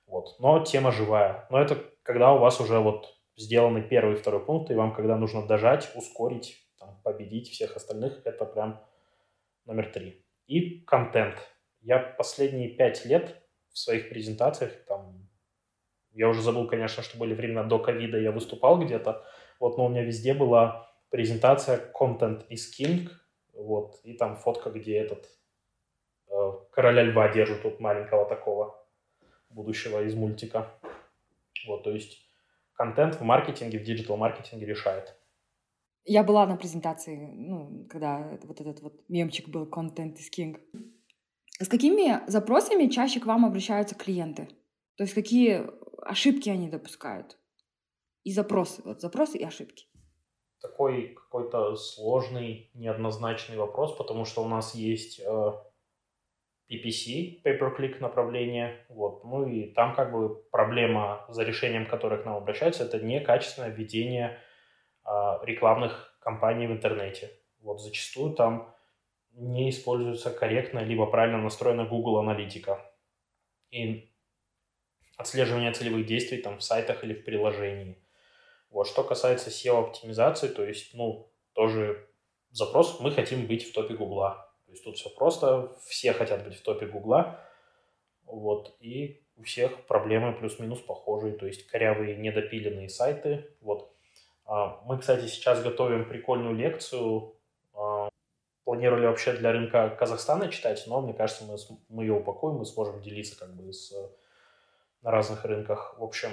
Вот. Но тема живая. Но это когда у вас уже вот сделаны первый и второй пункт, и вам когда нужно дожать, ускорить, там, победить всех остальных, это прям номер три. И контент. Я последние пять лет в своих презентациях, там, я уже забыл, конечно, что были времена до ковида, я выступал где-то, вот, но у меня везде была презентация «Content is King», вот, и там фотка, где этот э, короля льва держит тут маленького такого будущего из мультика. Вот, то есть контент в маркетинге, в диджитал-маркетинге решает. Я была на презентации, ну, когда вот этот вот мемчик был «Content is King». С какими запросами чаще к вам обращаются клиенты? То есть какие ошибки они допускают? И запросы, вот запросы и ошибки такой какой-то сложный, неоднозначный вопрос, потому что у нас есть э, PPC, pay-per-click направление, вот, ну и там как бы проблема, за решением которой к нам обращаются, это некачественное введение рекламных кампаний в интернете. Вот зачастую там не используется корректно либо правильно настроена Google аналитика. И отслеживание целевых действий там в сайтах или в приложении – вот, что касается SEO-оптимизации, то есть, ну, тоже запрос, мы хотим быть в топе Гугла. То есть тут все просто, все хотят быть в топе Гугла. Вот. И у всех проблемы плюс-минус похожие, то есть корявые недопиленные сайты. Вот. А, мы, кстати, сейчас готовим прикольную лекцию. А, планировали вообще для рынка Казахстана читать, но мне кажется, мы, мы ее упакуем и сможем делиться как бы с, на разных рынках. В общем,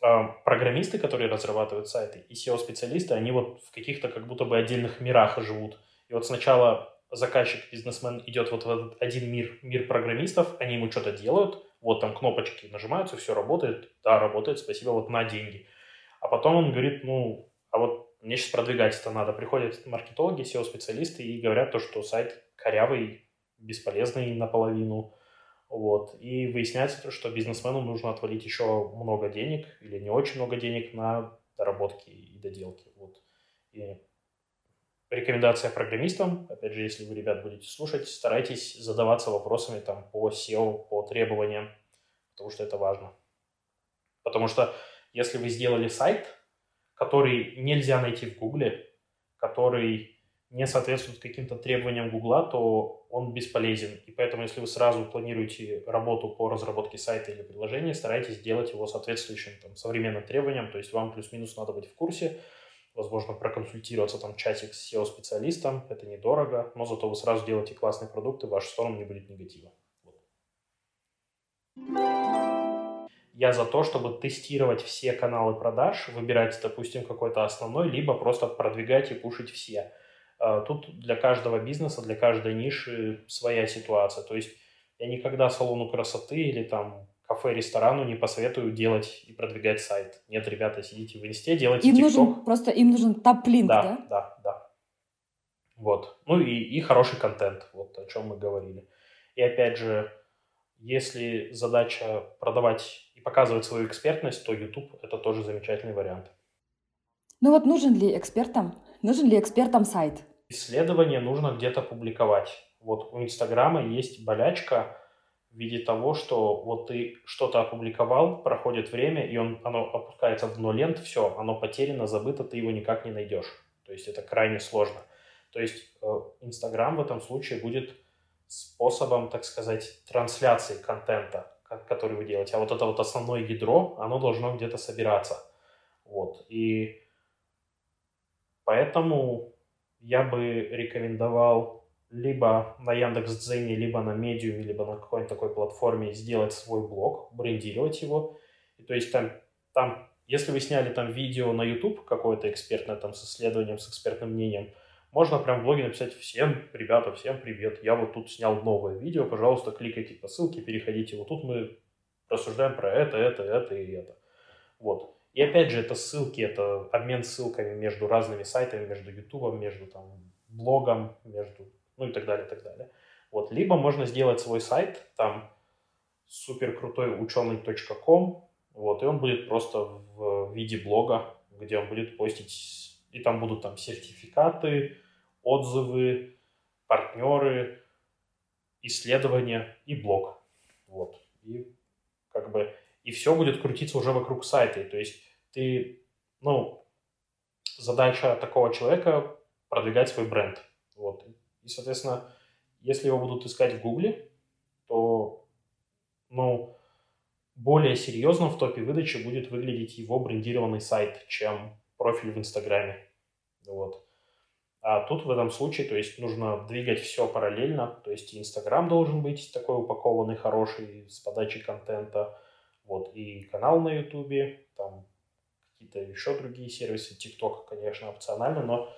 а, программисты, которые разрабатывают сайты, и SEO-специалисты, они вот в каких-то как будто бы отдельных мирах живут. И вот сначала заказчик, бизнесмен идет вот в этот один мир, мир программистов, они ему что-то делают, вот там кнопочки нажимаются, все работает, да, работает, спасибо, вот на деньги. А потом он говорит, ну, а вот мне сейчас продвигать это надо. Приходят маркетологи, SEO-специалисты и говорят то, что сайт корявый, бесполезный наполовину, вот. И выясняется то, что бизнесмену нужно отвалить еще много денег или не очень много денег на доработки и доделки. Вот. И рекомендация программистам, опять же, если вы, ребят, будете слушать, старайтесь задаваться вопросами там по SEO, по требованиям, потому что это важно. Потому что если вы сделали сайт, который нельзя найти в Гугле, который не соответствует каким-то требованиям Гугла, то он бесполезен. И поэтому, если вы сразу планируете работу по разработке сайта или приложения, старайтесь сделать его соответствующим там, современным требованиям. То есть вам плюс-минус надо быть в курсе, возможно, проконсультироваться там часик с SEO-специалистом, это недорого, но зато вы сразу делаете классные продукты, в вашу сторону не будет негатива. Вот. Я за то, чтобы тестировать все каналы продаж, выбирать, допустим, какой-то основной, либо просто продвигать и пушить все. А, тут для каждого бизнеса, для каждой ниши своя ситуация. То есть я никогда салону красоты или там кафе-ресторану не посоветую делать и продвигать сайт. Нет, ребята, сидите в инсте, делайте им TikTok. нужен Просто им нужен топ-линк, да? Да, да, да. Вот. Ну и, и хороший контент, вот о чем мы говорили. И опять же, если задача продавать и показывать свою экспертность, то YouTube – это тоже замечательный вариант. Ну вот нужен ли экспертам, нужен ли экспертам сайт? Исследование нужно где-то публиковать. Вот у Инстаграма есть болячка – в виде того, что вот ты что-то опубликовал, проходит время, и он, оно опускается в дно лент, все, оно потеряно, забыто, ты его никак не найдешь. То есть это крайне сложно. То есть э, Инстаграм в этом случае будет способом, так сказать, трансляции контента, который вы делаете. А вот это вот основное ядро, оно должно где-то собираться. Вот. И поэтому я бы рекомендовал либо на Яндекс.Дзене, либо на Medium, либо на какой-нибудь такой платформе сделать свой блог, брендировать его. И, то есть там, там, если вы сняли там видео на YouTube какое-то экспертное, там с исследованием, с экспертным мнением, можно прям в блоге написать «Всем, ребята, всем привет, я вот тут снял новое видео, пожалуйста, кликайте по ссылке, переходите, вот тут мы рассуждаем про это, это, это и это». Вот. И опять же, это ссылки, это обмен ссылками между разными сайтами, между YouTube, между там блогом, между ну и так далее, и так далее. Вот. Либо можно сделать свой сайт, там супер крутой ученый.ком, вот, и он будет просто в виде блога, где он будет постить, и там будут там сертификаты, отзывы, партнеры, исследования и блог. Вот. И как бы и все будет крутиться уже вокруг сайта. То есть ты, ну, задача такого человека продвигать свой бренд. Вот. И, соответственно, если его будут искать в Гугле, то, ну, более серьезно в топе выдачи будет выглядеть его брендированный сайт, чем профиль в Инстаграме. Вот. А тут в этом случае, то есть нужно двигать все параллельно, то есть Инстаграм должен быть такой упакованный, хороший, с подачей контента, вот, и канал на Ютубе, там какие-то еще другие сервисы, ТикТок, конечно, опционально, но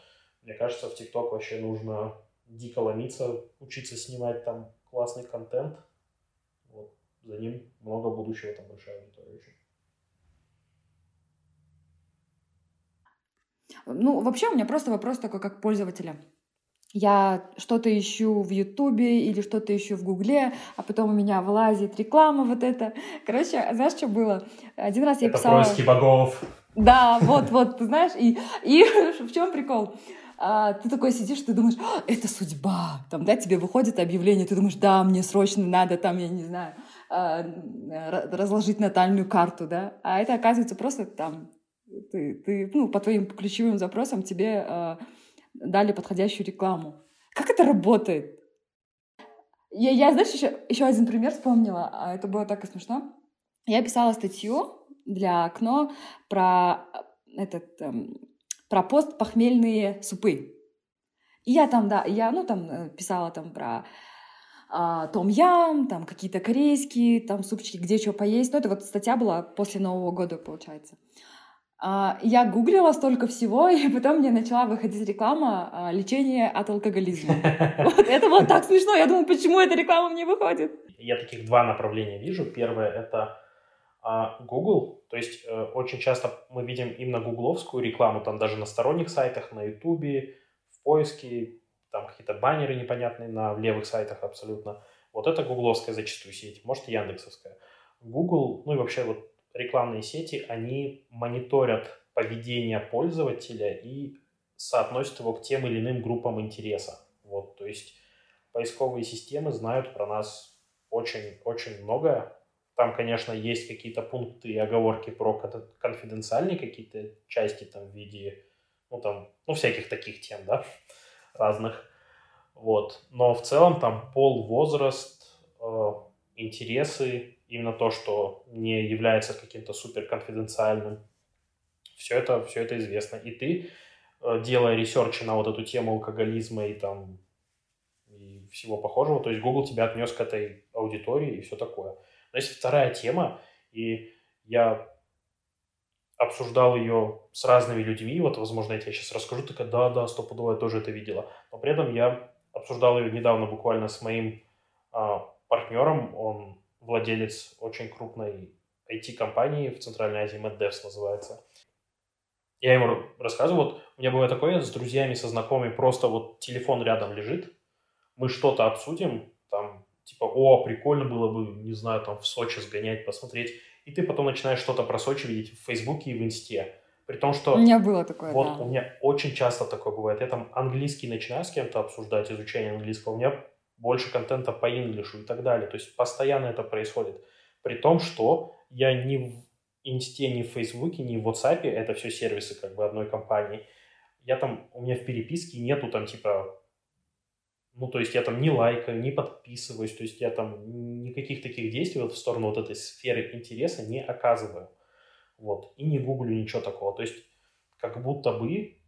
мне кажется, в ТикТок вообще нужно дико ломиться, учиться снимать там классный контент. Вот. За ним много будущего, там большая аудитория очень. Ну, вообще у меня просто вопрос такой, как пользователя. Я что-то ищу в Ютубе или что-то ищу в Гугле, а потом у меня вылазит реклама вот это. Короче, знаешь, что было? Один раз я это писала... Это богов. Да, вот, вот, ты знаешь, и, и *laughs* в чем прикол? а, ты такой сидишь, ты думаешь, «А, это судьба. Там, да, тебе выходит объявление, ты думаешь, да, мне срочно надо, там, я не знаю, а, разложить натальную карту, да. А это оказывается просто там, ты, ты ну, по твоим ключевым запросам тебе а, дали подходящую рекламу. Как это работает? Я, я знаешь, еще, еще один пример вспомнила, а это было так и смешно. Я писала статью для окно про этот эм, про постпохмельные супы. И я там, да, я, ну, там э, писала там про а, том ям, там какие-то корейские, там супчики, где что поесть. Ну, это вот статья была после Нового года, получается. А, я гуглила столько всего, *laughs* и потом мне начала выходить реклама а, лечения от алкоголизма. *laughs* Вот это вот так смешно. Я думаю, почему эта реклама мне выходит? Я таких два направления вижу. Первое — это Google. То есть э, очень часто мы видим именно гугловскую рекламу, там даже на сторонних сайтах, на Ютубе, в поиске, там какие-то баннеры непонятные на левых сайтах абсолютно. Вот это гугловская зачастую сеть, может яндексовская. Google, ну и вообще вот рекламные сети, они мониторят поведение пользователя и соотносят его к тем или иным группам интереса. Вот, то есть поисковые системы знают про нас очень-очень многое. Там, конечно, есть какие-то пункты и оговорки про конфиденциальные какие-то части там в виде, ну там, ну всяких таких тем, да, разных. Вот. Но в целом там пол, возраст, э, интересы, именно то, что не является каким-то супер конфиденциальным, все это, все это известно. И ты, э, делая ресерчи на вот эту тему алкоголизма и там и всего похожего, то есть Google тебя отнес к этой аудитории и все такое. Но есть вторая тема, и я обсуждал ее с разными людьми, вот, возможно, я тебе сейчас расскажу, такая, да-да, стопудово, я тоже это видела. Но при этом я обсуждал ее недавно буквально с моим а, партнером, он владелец очень крупной IT-компании в Центральной Азии, MadDevs называется. Я ему рассказываю, вот у меня было такое с друзьями, со знакомыми, просто вот телефон рядом лежит, мы что-то обсудим, там, типа, о, прикольно было бы, не знаю, там, в Сочи сгонять, посмотреть, и ты потом начинаешь что-то про Сочи видеть в Фейсбуке и в Инсте. При том, что... У меня было такое, Вот да. у меня очень часто такое бывает. Я там английский начинаю с кем-то обсуждать, изучение английского. У меня больше контента по инглишу и так далее. То есть постоянно это происходит. При том, что я ни в Инсте, ни в Фейсбуке, ни в WhatsApp, это все сервисы как бы одной компании, я там, у меня в переписке нету там типа, ну то есть я там не лайкаю, не подписываюсь, то есть я там никаких таких действий вот в сторону вот этой сферы интереса не оказываю. Вот. И не гуглю ничего такого. То есть как будто бы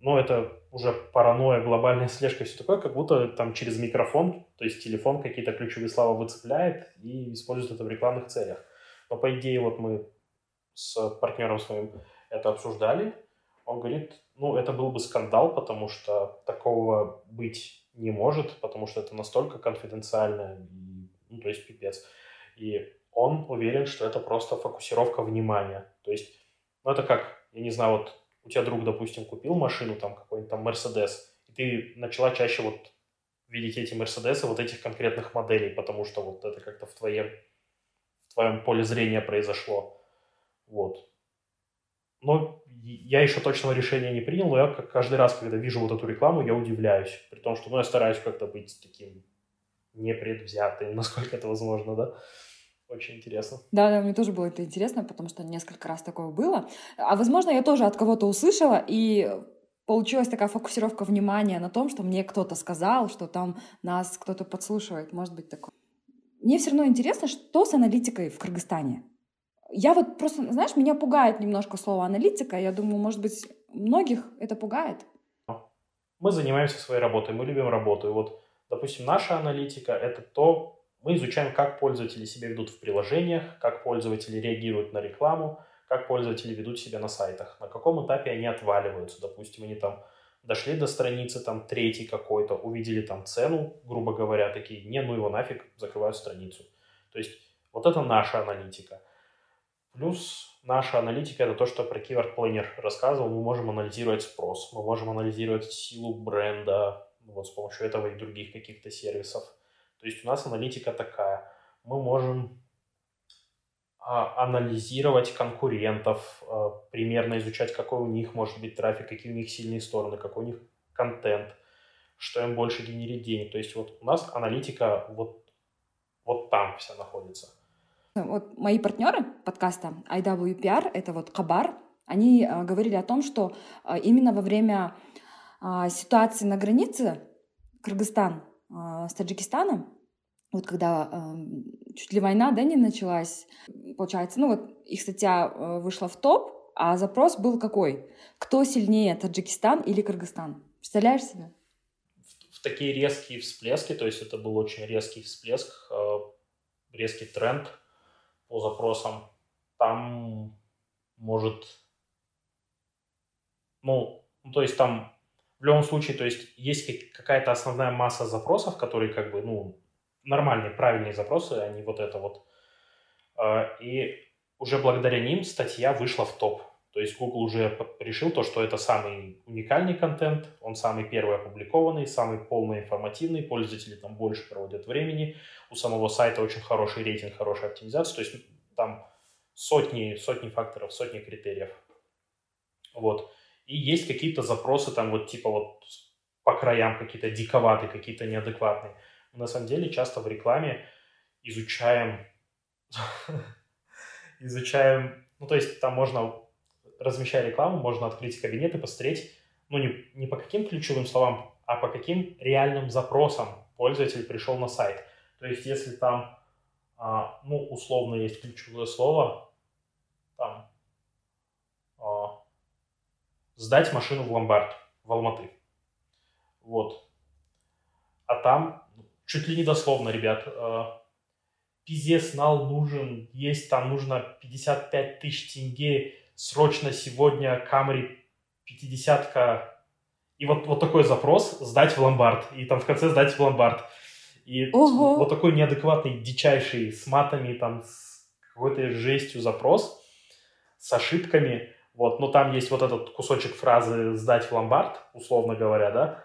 ну, это уже паранойя, глобальная слежка, все такое, как будто там через микрофон, то есть телефон какие-то ключевые слова выцепляет и использует это в рекламных целях. Но по идее вот мы с партнером своим это обсуждали, он говорит, ну это был бы скандал, потому что такого быть не может, потому что это настолько конфиденциально, и, ну то есть пипец. И он уверен, что это просто фокусировка внимания. То есть, ну это как, я не знаю, вот у тебя друг, допустим, купил машину, там какой-нибудь там Мерседес, и ты начала чаще вот видеть эти Мерседесы, вот этих конкретных моделей, потому что вот это как-то в твоем, в твоем поле зрения произошло. Вот. Но я еще точного решения не принял, но я каждый раз, когда вижу вот эту рекламу, я удивляюсь. При том, что ну, я стараюсь как-то быть таким непредвзятым, *laughs* насколько это возможно, да. Очень интересно. Да, да, мне тоже было это интересно, потому что несколько раз такое было. А возможно, я тоже от кого-то услышала, и получилась такая фокусировка внимания на том, что мне кто-то сказал, что там нас кто-то подслушивает. Может быть такое. Мне все равно интересно, что с аналитикой в Кыргызстане. Я вот просто, знаешь, меня пугает немножко слово аналитика. Я думаю, может быть, многих это пугает. Мы занимаемся своей работой, мы любим работу. И вот, допустим, наша аналитика — это то, мы изучаем, как пользователи себя ведут в приложениях, как пользователи реагируют на рекламу, как пользователи ведут себя на сайтах, на каком этапе они отваливаются. Допустим, они там дошли до страницы там третий какой-то, увидели там цену, грубо говоря, такие, не, ну его нафиг, закрывают страницу. То есть вот это наша аналитика. Плюс наша аналитика это то, что про Keyword Planner рассказывал. Мы можем анализировать спрос, мы можем анализировать силу бренда вот с помощью этого и других каких-то сервисов. То есть у нас аналитика такая. Мы можем а, анализировать конкурентов, а, примерно изучать, какой у них может быть трафик, какие у них сильные стороны, какой у них контент, что им больше генерит денег. То есть вот у нас аналитика вот, вот там вся находится. Вот мои партнеры подкаста IWPR, это вот Кабар, они э, говорили о том, что именно во время ситуации на границе Кыргызстан а, с Таджикистаном, вот когда э, чуть ли война, да, не началась, получается, ну вот их статья э, вышла в топ, а запрос был какой? Кто сильнее, Таджикистан или Кыргызстан? Представляешь себе? В, в такие резкие всплески, то есть это был очень резкий всплеск, э, резкий тренд по запросам. Там может, ну, то есть там в любом случае, то есть есть какая-то основная масса запросов, которые как бы, ну, нормальные, правильные запросы, а не вот это вот. А, и уже благодаря ним статья вышла в топ. То есть Google уже решил то, что это самый уникальный контент, он самый первый опубликованный, самый полный информативный, пользователи там больше проводят времени, у самого сайта очень хороший рейтинг, хорошая оптимизация, то есть там сотни, сотни факторов, сотни критериев. Вот. И есть какие-то запросы там вот типа вот по краям какие-то диковатые, какие-то неадекватные на самом деле часто в рекламе изучаем, *laughs* изучаем, ну, то есть там можно, размещая рекламу, можно открыть кабинет и посмотреть, ну, не, не по каким ключевым словам, а по каким реальным запросам пользователь пришел на сайт. То есть, если там, а, ну, условно есть ключевое слово, там, сдать машину в ломбард в Алматы. Вот. А там чуть ли не дословно, ребят. Э, пиздец, нал нужен, есть там нужно 55 тысяч тенге, срочно сегодня Камри 50-ка. И вот, вот такой запрос сдать в ломбард. И там в конце сдать в ломбард. И Ого. вот такой неадекватный, дичайший, с матами, там, с какой-то жестью запрос, с ошибками. Вот, но там есть вот этот кусочек фразы «сдать в ломбард», условно говоря, да,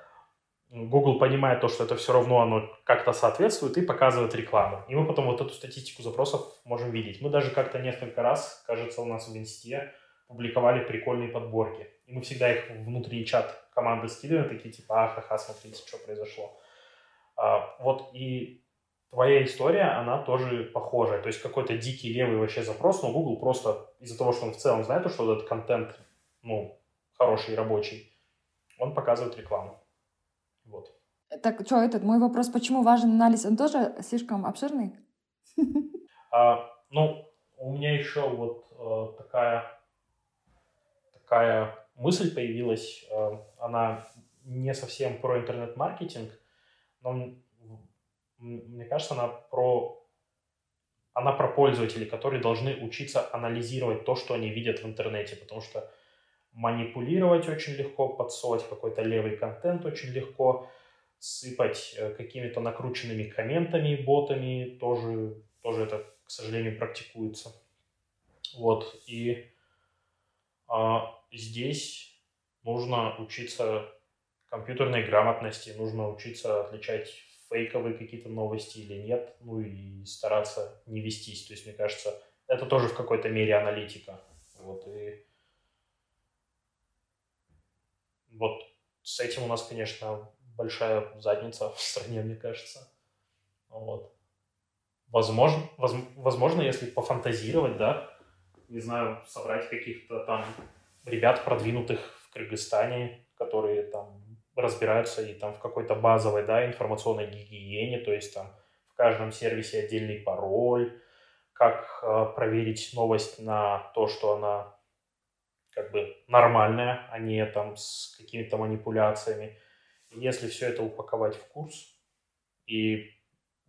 Google понимает то, что это все равно оно как-то соответствует и показывает рекламу. И мы потом вот эту статистику запросов можем видеть. Мы даже как-то несколько раз, кажется, у нас в инсте публиковали прикольные подборки. И мы всегда их в внутренний чат команды скидываем, такие типа, ахаха, смотрите, что произошло. А, вот и твоя история, она тоже похожая. То есть какой-то дикий левый вообще запрос, но Google просто из-за того, что он в целом знает, что этот контент, ну, хороший, рабочий, он показывает рекламу. Вот. Так, что этот, мой вопрос, почему важен анализ, он тоже слишком обширный? А, ну, у меня еще вот э, такая, такая мысль появилась, э, она не совсем про интернет-маркетинг, но мне кажется, она про она про пользователей, которые должны учиться анализировать то, что они видят в интернете, потому что манипулировать очень легко, подсовывать какой-то левый контент очень легко, сыпать э, какими-то накрученными комментами, ботами, тоже, тоже это, к сожалению, практикуется. Вот, и а, здесь нужно учиться компьютерной грамотности, нужно учиться отличать фейковые какие-то новости или нет, ну и стараться не вестись. То есть, мне кажется, это тоже в какой-то мере аналитика. Вот, и вот с этим у нас, конечно, большая задница в стране, мне кажется. Вот. Возможно, воз, возможно, если пофантазировать, да, не знаю, собрать каких-то там ребят, продвинутых в Кыргызстане, которые там разбираются и там в какой-то базовой, да, информационной гигиене, то есть там в каждом сервисе отдельный пароль, как э, проверить новость на то, что она как бы нормальная, а не там с какими-то манипуляциями. Если все это упаковать в курс и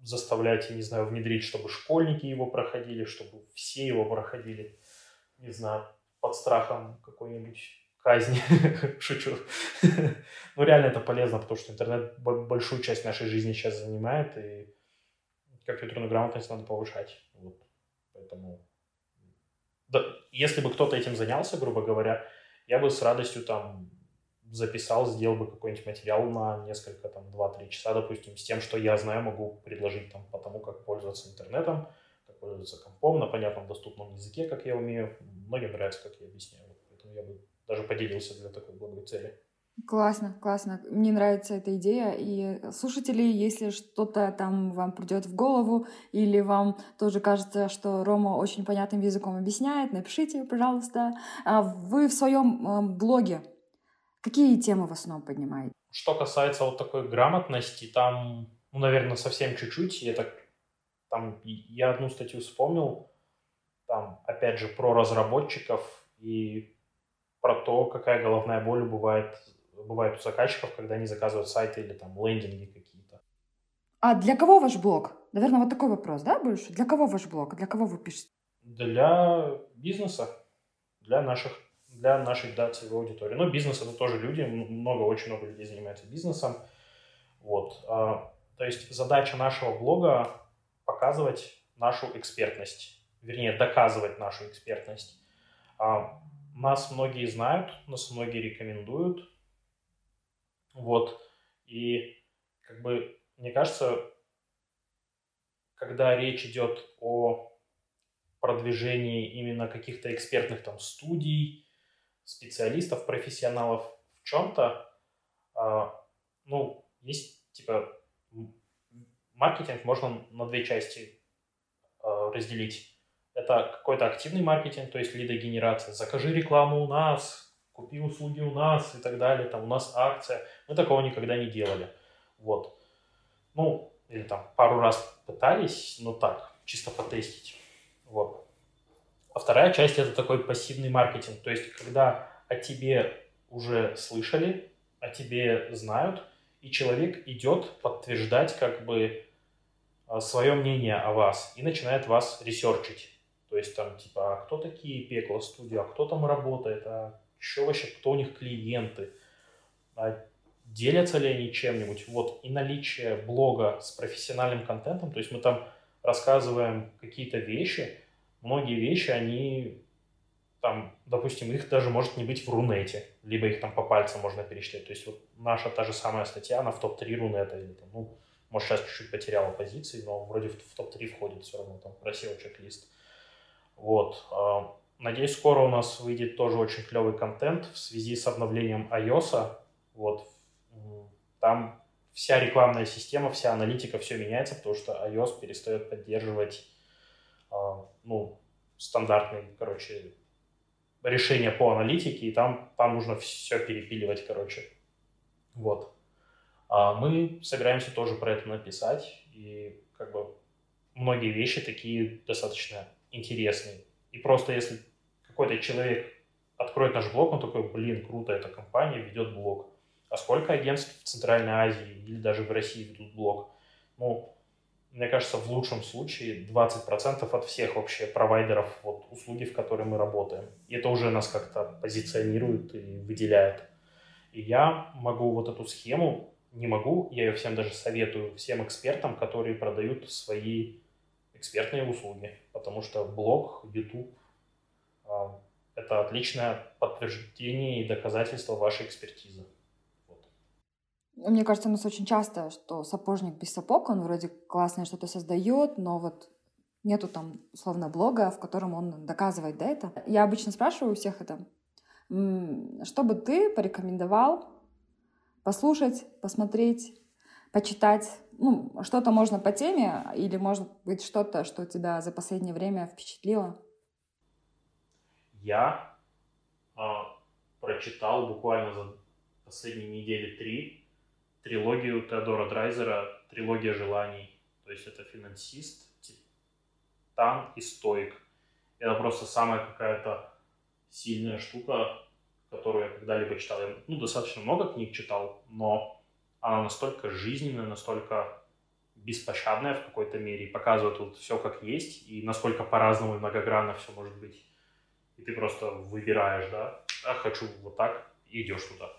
заставлять, я не знаю, внедрить, чтобы школьники его проходили, чтобы все его проходили, не знаю, под страхом какой-нибудь казни, *laughs* шучу. ну, реально это полезно, потому что интернет большую часть нашей жизни сейчас занимает, и компьютерную грамотность надо повышать. Вот. Поэтому да, если бы кто-то этим занялся, грубо говоря, я бы с радостью там записал, сделал бы какой-нибудь материал на несколько, там, 2-3 часа, допустим, с тем, что я знаю, могу предложить там по тому, как пользоваться интернетом, как пользоваться компом на понятном, доступном языке, как я умею. Многим нравится, как я объясняю. Поэтому я бы даже поделился для такой благой цели. Классно, классно. Мне нравится эта идея. И слушатели, если что-то там вам придет в голову, или вам тоже кажется, что Рома очень понятным языком объясняет, напишите, пожалуйста. А вы в своем эм, блоге какие темы в основном поднимаете? Что касается вот такой грамотности, там, ну, наверное, совсем чуть-чуть, и это там я одну статью вспомнил, там, опять же, про разработчиков и про то, какая головная боль бывает, бывает у заказчиков, когда они заказывают сайты или там лендинги какие-то. А для кого ваш блог? Наверное, вот такой вопрос, да, больше? Для кого ваш блог? Для кого вы пишете? Для бизнеса, для наших для нашей да, целевой аудитории. Но бизнес это тоже люди, много, очень много людей занимается бизнесом. Вот. А, то есть задача нашего блога показывать нашу экспертность, вернее, доказывать нашу экспертность. Нас многие знают, нас многие рекомендуют. Вот. И как бы, мне кажется, когда речь идет о продвижении именно каких-то экспертных там студий, специалистов, профессионалов в чем-то, а, ну, есть, типа, маркетинг можно на две части а, разделить. Это какой-то активный маркетинг, то есть лидогенерация. Закажи рекламу у нас, купи услуги у нас и так далее, там у нас акция. Мы такого никогда не делали. Вот. Ну, или там пару раз пытались, но так, чисто потестить. Вот. А вторая часть это такой пассивный маркетинг, то есть когда о тебе уже слышали, о тебе знают, и человек идет подтверждать как бы а, свое мнение о вас и начинает вас ресерчить. То есть там типа, а кто такие Пекло студия, а кто там работает, а еще вообще, кто у них клиенты, а делятся ли они чем-нибудь. Вот и наличие блога с профессиональным контентом, то есть мы там рассказываем какие-то вещи, многие вещи, они там, допустим, их даже может не быть в Рунете, либо их там по пальцам можно перечислять. То есть вот наша та же самая статья, она в топ-3 Рунета, или там, ну, может, сейчас чуть-чуть потеряла позиции, но вроде в, в топ-3 входит все равно, там, красивый чек-лист. Вот. А, надеюсь, скоро у нас выйдет тоже очень клевый контент в связи с обновлением iOS. Вот. Там вся рекламная система, вся аналитика, все меняется, потому что iOS перестает поддерживать а, ну, стандартные, короче, решения по аналитике, и там, там нужно все перепиливать, короче. Вот. А мы собираемся тоже про это написать, и как бы многие вещи такие достаточно интересные. И просто если какой-то человек откроет наш блог, он такой, блин, круто, эта компания ведет блог. А сколько агентств в Центральной Азии или даже в России ведут блог? Ну, мне кажется, в лучшем случае 20% от всех вообще провайдеров вот, услуги, в которой мы работаем. И это уже нас как-то позиционирует и выделяет. И я могу вот эту схему, не могу, я ее всем даже советую, всем экспертам, которые продают свои экспертные услуги. Потому что блог, YouTube а, – это отличное подтверждение и доказательство вашей экспертизы. Мне кажется, у нас очень часто, что сапожник без сапог, он вроде классное что-то создает, но вот нету там, условно, блога, в котором он доказывает, да, это. Я обычно спрашиваю у всех это, что бы ты порекомендовал послушать, посмотреть, почитать, ну, что-то можно по теме или, может быть, что-то, что тебя за последнее время впечатлило? Я э, прочитал буквально за последние недели три трилогию Теодора Драйзера «Трилогия желаний». То есть это финансист, титан и стоик. Это просто самая какая-то сильная штука, которую я когда-либо читал. Я ну, достаточно много книг читал, но она настолько жизненная, настолько беспощадная в какой-то мере, и показывает вот все как есть, и насколько по-разному и многогранно все может быть. И ты просто выбираешь, да, а хочу вот так, и идешь туда.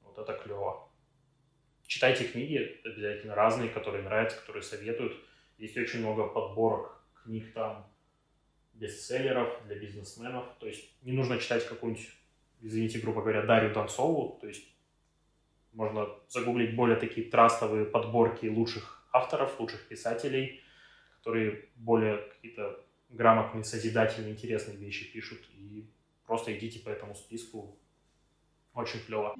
Вот это клево. Читайте книги обязательно разные, которые нравятся, которые советуют. Есть очень много подборок книг там, бестселлеров для бизнесменов. То есть не нужно читать какую-нибудь, извините, грубо говоря, Дарью Донцову. То есть можно загуглить более такие трастовые подборки лучших авторов, лучших писателей, которые более какие-то грамотные, созидательные, интересные вещи пишут. И просто идите по этому списку. Очень клево.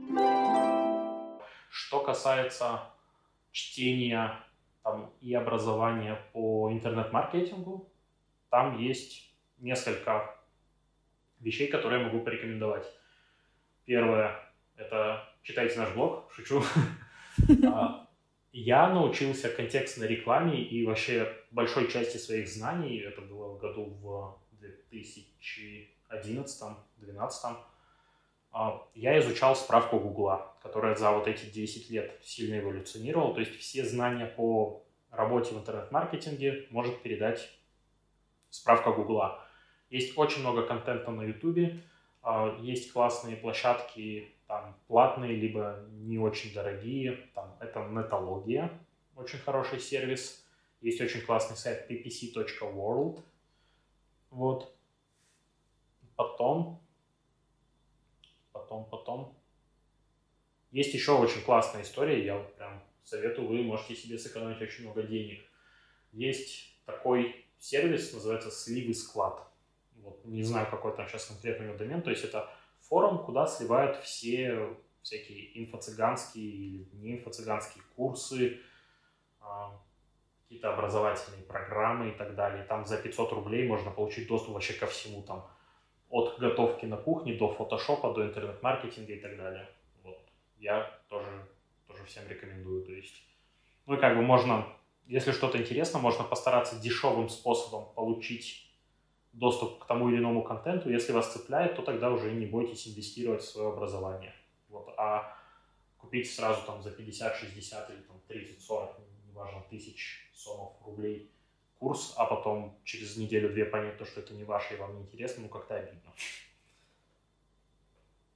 Что касается чтения там, и образования по интернет-маркетингу, там есть несколько вещей, которые я могу порекомендовать. Первое – это читайте наш блог, шучу. *laughs* А, Я научился контекстной рекламе и вообще большой части своих знаний, это было в году в 2011-2012, а, я изучал справку Гугла, которая за вот эти 10 лет сильно эволюционировала. То есть все знания по работе в интернет-маркетинге может передать справка Гугла. Есть очень много контента на Ютубе, есть классные площадки, там, платные, либо не очень дорогие. Там, это Нетология, очень хороший сервис. Есть очень классный сайт ppc.world. Вот. Потом потом, потом. Есть еще очень классная история, я вот прям советую, вы можете себе сэкономить очень много денег. Есть такой сервис, называется Сливы Склад. Вот, не знаю, какой там сейчас конкретный него домен, то есть это форум, куда сливают все всякие инфо-цыганские или не инфо-цыганские курсы, а, какие-то образовательные программы и так далее. Там за 500 рублей можно получить доступ вообще ко всему там от готовки на кухне до фотошопа, до интернет-маркетинга и так далее. Вот. Я тоже, тоже всем рекомендую. То есть, ну и как бы можно, если что-то интересно, можно постараться дешевым способом получить доступ к тому или иному контенту. Если вас цепляет, то тогда уже не бойтесь инвестировать в свое образование. Вот. А купить сразу там за 50, 60 или там 30, 40, неважно, тысяч сомов рублей – курс, а потом через неделю-две понять то, что это не ваше и вам не интересно, ну как-то обидно.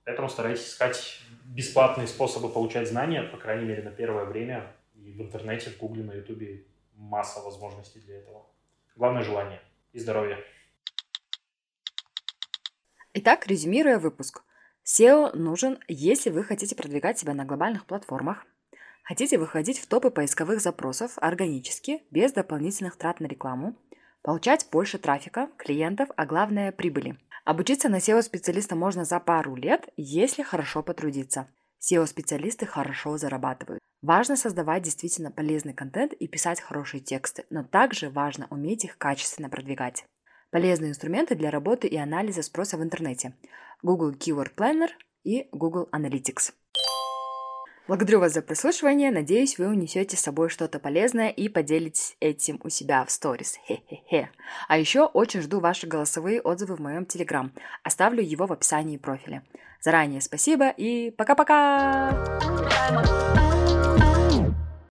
Поэтому старайтесь искать бесплатные способы получать знания, по крайней мере, на первое время. И в интернете, в гугле, на ютубе масса возможностей для этого. Главное желание и здоровье. Итак, резюмируя выпуск. SEO нужен, если вы хотите продвигать себя на глобальных платформах, Хотите выходить в топы поисковых запросов органически, без дополнительных трат на рекламу, получать больше трафика, клиентов, а главное прибыли. Обучиться на SEO-специалиста можно за пару лет, если хорошо потрудиться. SEO-специалисты хорошо зарабатывают. Важно создавать действительно полезный контент и писать хорошие тексты, но также важно уметь их качественно продвигать. Полезные инструменты для работы и анализа спроса в интернете. Google Keyword Planner и Google Analytics. Благодарю вас за прослушивание. Надеюсь, вы унесете с собой что-то полезное и поделитесь этим у себя в сторис. Хе-хе-хе. А еще очень жду ваши голосовые отзывы в моем телеграм. Оставлю его в описании профиля. Заранее спасибо и пока-пока!